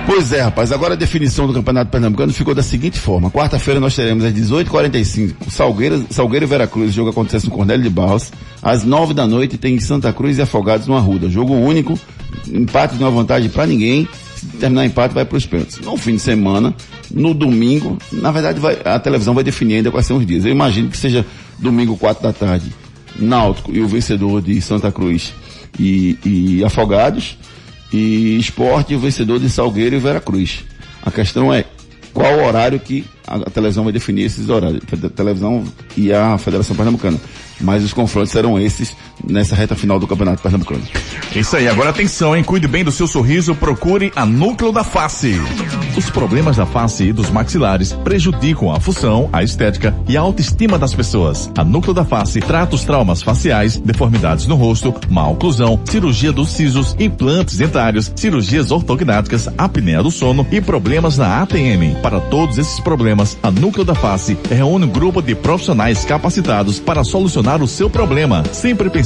Pois é, rapaz. Agora a definição do Campeonato Pernambucano ficou da seguinte forma. Quarta-feira nós teremos às 18h45 Salgueiro, Salgueiro e Veracruz. O jogo acontece no Cornélio de Barros. Às 9 da noite tem Santa Cruz e Afogados no Arruda. Jogo único. Empate de uma vantagem para ninguém. Se terminar empate, vai para os pênaltis. No fim de semana, no domingo, na verdade vai, a televisão vai definir ainda quais são os dias. Eu imagino que seja domingo, 4 da tarde, Náutico e o vencedor de Santa Cruz e, e Afogados e Esporte o vencedor de Salgueiro e Veracruz. A questão é qual horário que a televisão vai definir esses horários, a televisão e a Federação Pernambucana. Mas os confrontos serão esses nessa reta final do Campeonato Pernambucano. Isso aí, agora atenção, hein? Cuide bem do seu sorriso, procure a Núcleo da Face. Os problemas da face e dos maxilares prejudicam a função, a estética e a autoestima das pessoas. A Núcleo da Face trata os traumas faciais, deformidades no rosto, má oclusão, cirurgia dos sisos, implantes dentários, cirurgias ortognáticas, apneia do sono e problemas na ATM. Para todos esses problemas, a Núcleo da Face reúne um grupo de profissionais capacitados para solucionar o seu problema, sempre pensando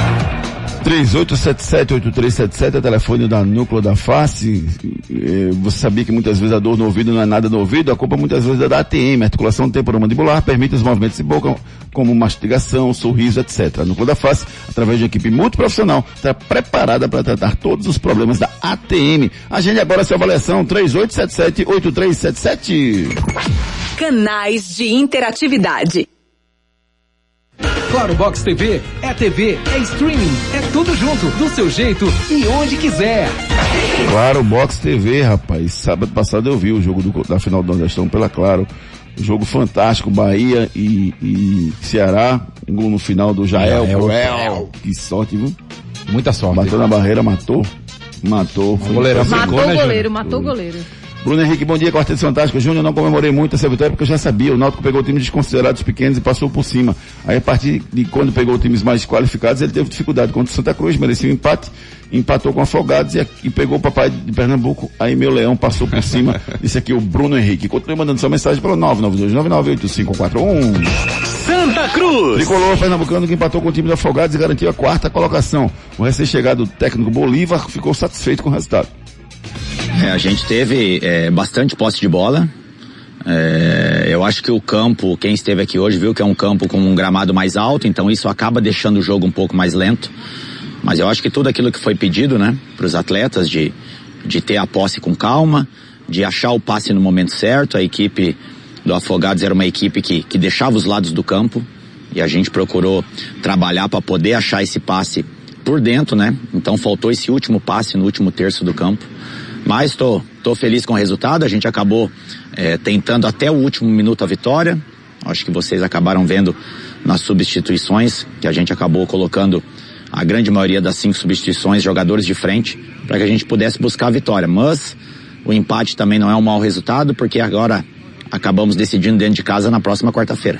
3877-8377 é telefone da Núcleo da Face. Eh, Você sabia que muitas vezes a dor no ouvido não é nada no ouvido? A culpa muitas vezes é da ATM, articulação temporomandibular, permite os movimentos de boca, como mastigação, sorriso, etc. A Núcleo da Face, através de uma equipe multiprofissional, está preparada para tratar todos os problemas da ATM. Agende agora a sua avaliação, 3877-8377. Canais de interatividade. Claro Box TV é TV, é streaming, é tudo junto, do seu jeito e onde quiser. Claro, Box TV, rapaz. Sábado passado eu vi o jogo do- da final do Nordestão pela Claro. Um jogo fantástico, Bahia e, e Ceará. Gol no final do Jael. Jael, Cruel. Que sorte, viu? Muita sorte. Bateu na barreira, matou. Matou. Foi goleirão. Matou o goleiro, matou o goleiro. Bruno Henrique, bom dia, Quarteto Fantástico. Júnior, não comemorei muito essa vitória porque eu já sabia. O Náutico pegou times desconsiderados pequenos e passou por cima. Aí a partir de quando pegou times mais qualificados, ele teve dificuldade contra o Santa Cruz, merecia um empate, empatou com Afogados e, e pegou o papai de Pernambuco. Aí meu leão passou por cima. Disse aqui o Bruno Henrique. Continue mandando sua mensagem pelo 992998541. Santa Cruz. Tricolor Pernambucano que empatou com o time do Afogados e garantiu a quarta colocação. O recém-chegado técnico Bolívar ficou satisfeito com o resultado. É, a gente teve é, bastante posse de bola. É, eu acho que o campo, quem esteve aqui hoje viu que é um campo com um gramado mais alto, então isso acaba deixando o jogo um pouco mais lento. Mas eu acho que tudo aquilo que foi pedido, né, para os atletas de, de ter a posse com calma, de achar o passe no momento certo. A equipe do Afogados era uma equipe que, que deixava os lados do campo e a gente procurou trabalhar para poder achar esse passe por dentro, né? Então faltou esse último passe no último terço do campo. Mas tô, tô feliz com o resultado. A gente acabou eh, tentando até o último minuto a vitória. Acho que vocês acabaram vendo nas substituições que a gente acabou colocando a grande maioria das cinco substituições jogadores de frente para que a gente pudesse buscar a vitória. Mas o empate também não é um mau resultado porque agora acabamos decidindo dentro de casa na próxima quarta-feira.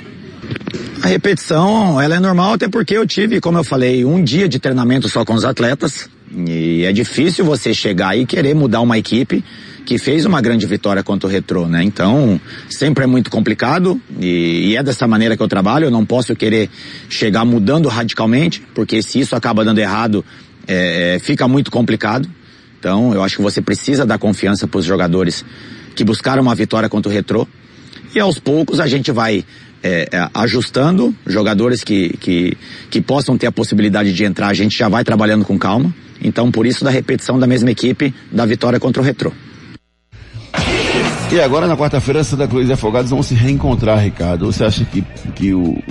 A repetição, ela é normal até porque eu tive, como eu falei, um dia de treinamento só com os atletas e é difícil você chegar e querer mudar uma equipe que fez uma grande vitória contra o Retrô, né? Então, sempre é muito complicado e, e é dessa maneira que eu trabalho, eu não posso querer chegar mudando radicalmente, porque se isso acaba dando errado, é, é, fica muito complicado. Então, eu acho que você precisa dar confiança para os jogadores que buscaram uma vitória contra o Retrô e aos poucos a gente vai é, é, ajustando jogadores que, que, que possam ter a possibilidade de entrar, a gente já vai trabalhando com calma. Então, por isso, da repetição da mesma equipe da vitória contra o Retrô. E agora na quarta-feira Santa Cruz e Afogados vão se reencontrar, Ricardo. Você acha que, que o,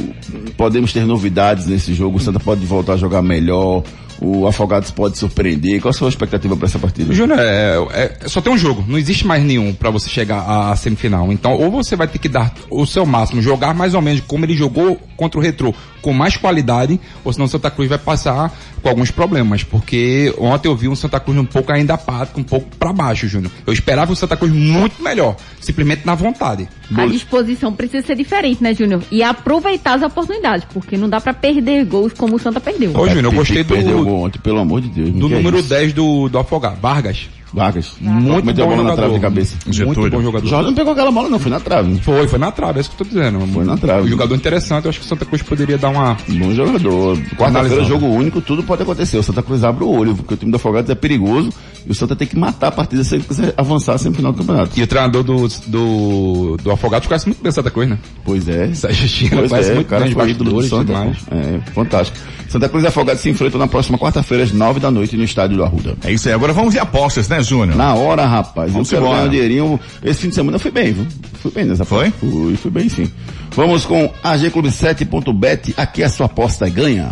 podemos ter novidades nesse jogo? O Santa pode voltar a jogar melhor? O Afogados pode surpreender? Qual a sua expectativa para essa partida? Júnior, é, é- só tem um jogo, não existe mais nenhum pra você chegar à, semifinal. Então, ou você vai ter que dar o seu máximo, jogar mais ou menos como ele jogou contra o Retrô, com mais qualidade, ou senão o Santa Cruz vai passar com alguns problemas, porque ontem eu vi um Santa Cruz um pouco ainda apático, um pouco pra baixo, Júnior. Eu esperava o Santa Cruz muito melhor, simplesmente na vontade. A disposição precisa ser diferente, né, Júnior? E aproveitar as oportunidades, porque não dá pra perder gols como o Santa perdeu. Ô, Júnior, eu gostei do, Perdeu gol ontem, pelo amor de Deus. do é número isso? 10 do, do Afogado, Vargas. Vargas. Muito Meteu a bom bola na jogador. trave de cabeça. Muito bom jogador. Jordan não pegou aquela bola não, foi na trave. Foi, foi na trave, é isso que eu tô dizendo. Foi na trave. Um jogador interessante, eu acho que o Santa Cruz poderia dar uma... Bom jogador. Quarta-feira, jogo único, tudo pode acontecer. O Santa Cruz abre o olho, porque o time do Afogados é perigoso e o Santa tem que matar a partida se ele quiser avançar sempre no final do campeonato. E o treinador do, do, do Afogados conhece muito bem o Santa Cruz, né? Pois é. Sérgio China Pois conhece é, muito o cara bem os foi ídolo do Santa. mais. É, fantástico. Santa Cruz e Afogados se enfrentam na próxima quarta-feira, às nove da noite, no estádio do Arruda. É isso aí. Agora vamos de apostas, né, Júnior? Na hora, rapaz. Vamos eu quero embora. ganhar um dinheirinho. Esse fim de semana eu fui bem, viu? Fui bem nessa Foi? aposta. Fui, fui bem sim. Vamos com agclube7.bet. Aqui a sua aposta ganha.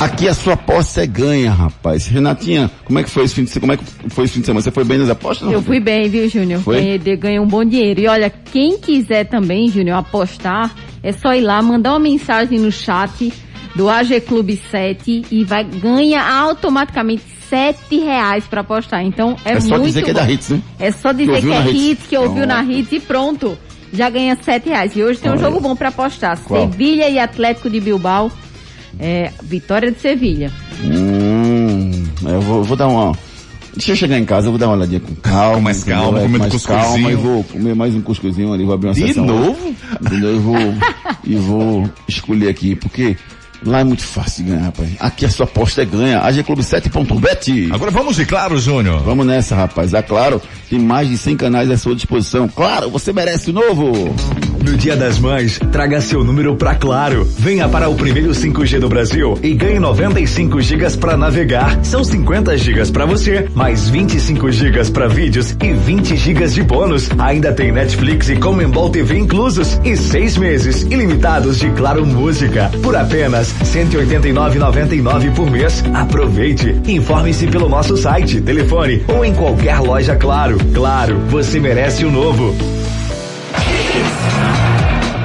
Aqui a sua aposta é ganha, rapaz. Renatinha, como é que foi esse fim de semana? Como é que foi esse fim de semana? Você foi bem nas apostas? Eu fui bem, viu, Júnior? Ganhei, ganhei um bom dinheiro. E olha, quem quiser também, Júnior, apostar, é só ir lá, mandar uma mensagem no chat do AG Clube 7 e vai ganha automaticamente sete reais pra apostar. Então é, É só muito dizer que é bom. da Hits, né? É só Que dizer ouviu que é Hits. hits, que ouviu na hits e pronto. Já ganha sete reais. E hoje tem um Olha. jogo bom pra apostar. Qual? Sevilha e Atlético de Bilbao. É, vitória de Sevilha. Hum, eu vou, vou dar uma. Deixa eu chegar em casa, eu vou dar uma olhadinha com calma. Com mais entendeu? calma, É, comendo mais cuscuzinho. calma e vou comer mais um cuscuzinho ali, vou abrir uma De sessão. novo? Entendeu? Eu vou, e vou escolher aqui, porque lá é muito fácil de ganhar, rapaz. Aqui a sua aposta é ganha. AGClube7.bet. Agora vamos de claro, Júnior. Vamos nessa, rapaz. A Claro tem mais de 100 canais à sua disposição. Claro, você merece o novo. No Dia das Mães, traga seu número pra Claro. Venha para o primeiro 5G do Brasil e ganhe 95 gigas para navegar. São 50 gigas para você, mais 25 gigas para vídeos e 20 gigas de bônus. Ainda tem Netflix e Comembol TV inclusos e seis meses ilimitados de Claro Música por apenas R$ 189,99 por mês. Aproveite. Informe-se pelo nosso site, telefone ou em qualquer loja Claro. Claro, você merece o novo.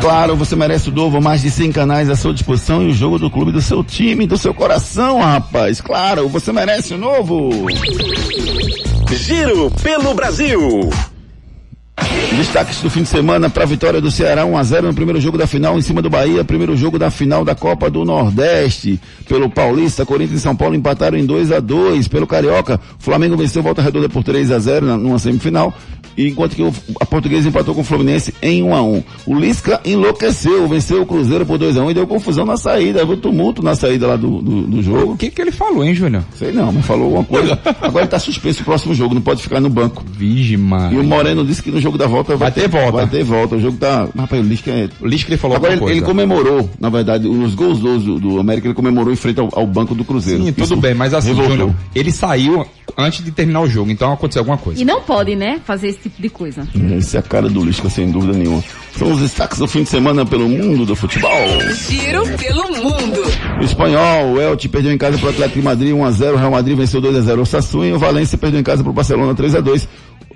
Claro, você merece o novo, mais de 100 canais à sua disposição e o jogo do clube do seu time, do seu coração, rapaz. Claro, você merece o novo. Giro pelo Brasil. Destaques do fim de semana para a vitória do Ceará 1 a 0 no primeiro jogo da final em cima do Bahia, primeiro jogo da final da Copa do Nordeste. Pelo Paulista, Corinthians e São Paulo empataram em 2 a 2 Pelo Carioca, o Flamengo venceu Volta Redonda por 3 a 0 na- numa semifinal. Enquanto que o, a Portuguesa empatou com o Fluminense em 1 a 1 O Lisca enlouqueceu, venceu o Cruzeiro por 2 a 1 e deu confusão na saída, viu tumulto na saída lá do, do, do jogo. O que que ele falou, hein, Júnior? Sei não, mas falou alguma coisa. Agora ele tá suspenso o próximo jogo, não pode ficar no banco. Vige, mano. E o Moreno disse que no jogo da volta Vai ter volta. Vai ter volta. O jogo tá. Rapaz, o Lisca é. O Lisca ele falou Agora ele, alguma ele coisa. comemorou, na verdade, os gols do, do América, ele comemorou em frente ao, ao banco do Cruzeiro. Sim, tudo Isso bem, mas assim. Júnior, ele saiu antes de terminar o jogo, então aconteceu alguma coisa. E não pode, né, fazer esse tipo de coisa. Essa é a cara do Lisca, sem dúvida nenhuma. São os destaques do fim de semana pelo mundo do futebol. Giro pelo mundo. O espanhol, o Elche perdeu em casa para o Atlético de Madrid 1x0, o Real Madrid venceu 2x0 o Sassuolo e o Valência perdeu em casa para o Barcelona 3x2.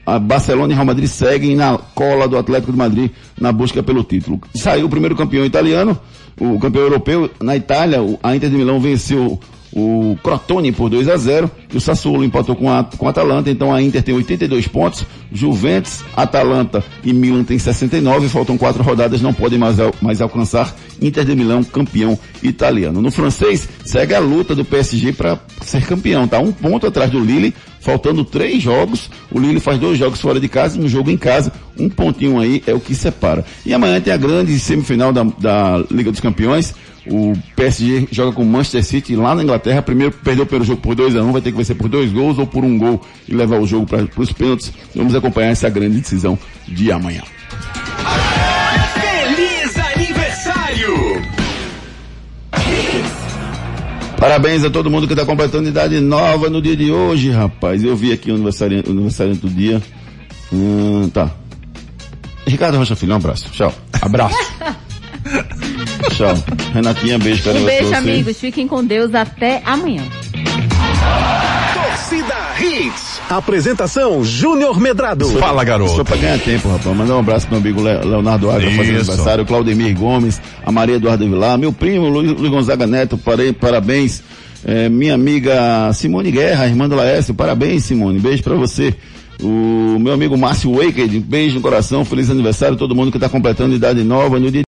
A Barcelona e Real Madrid seguem na cola do Atlético de Madrid na busca pelo título. Saiu o primeiro campeão italiano, o campeão europeu na Itália, a Inter de Milão venceu o Crotone por 2 a 0 e o Sassuolo empatou com a, com a Atalanta, então a Inter tem 82 pontos, Juventus, Atalanta e Milan tem 69, faltam quatro rodadas, não podem mais, mais alcançar Inter de Milão, campeão italiano. No francês, segue a luta do PSG para ser campeão, tá? Um ponto atrás do Lille, Faltando três jogos, o Lille faz dois jogos fora de casa e um jogo em casa. Um pontinho aí é o que separa. E amanhã tem a grande semifinal da, da Liga dos Campeões. O PSG joga com o Manchester City lá na Inglaterra. Primeiro perdeu pelo jogo por 2 a 1 um, vai ter que vencer por dois gols ou por um gol e levar o jogo para os pênaltis. Vamos acompanhar essa grande decisão de amanhã. Parabéns a todo mundo que está completando idade nova no dia de hoje, rapaz. Eu vi aqui o aniversário, o aniversário do dia. Hum, tá. Ricardo Rocha Filho, um abraço. Tchau. Abraço. Tchau. Renatinha, beijo, cara. Um beijo, amigos. Fiquem com Deus. Até amanhã. Torcida Hits. Apresentação Júnior Medrado. Fala, garoto. Só pra ganhar tempo, rapaz. Mandar um abraço pro meu amigo Le- Leonardo Águia, fazendo Isso. aniversário, Claudemir Gomes, a Maria Eduardo Vilar, meu primo Luiz, Luiz Gonzaga Neto, parei, parabéns. É, minha amiga Simone Guerra, irmã do Laércio, parabéns, Simone. Beijo pra você. O meu amigo Márcio Waked, beijo no coração, feliz aniversário todo mundo que tá completando idade nova no dia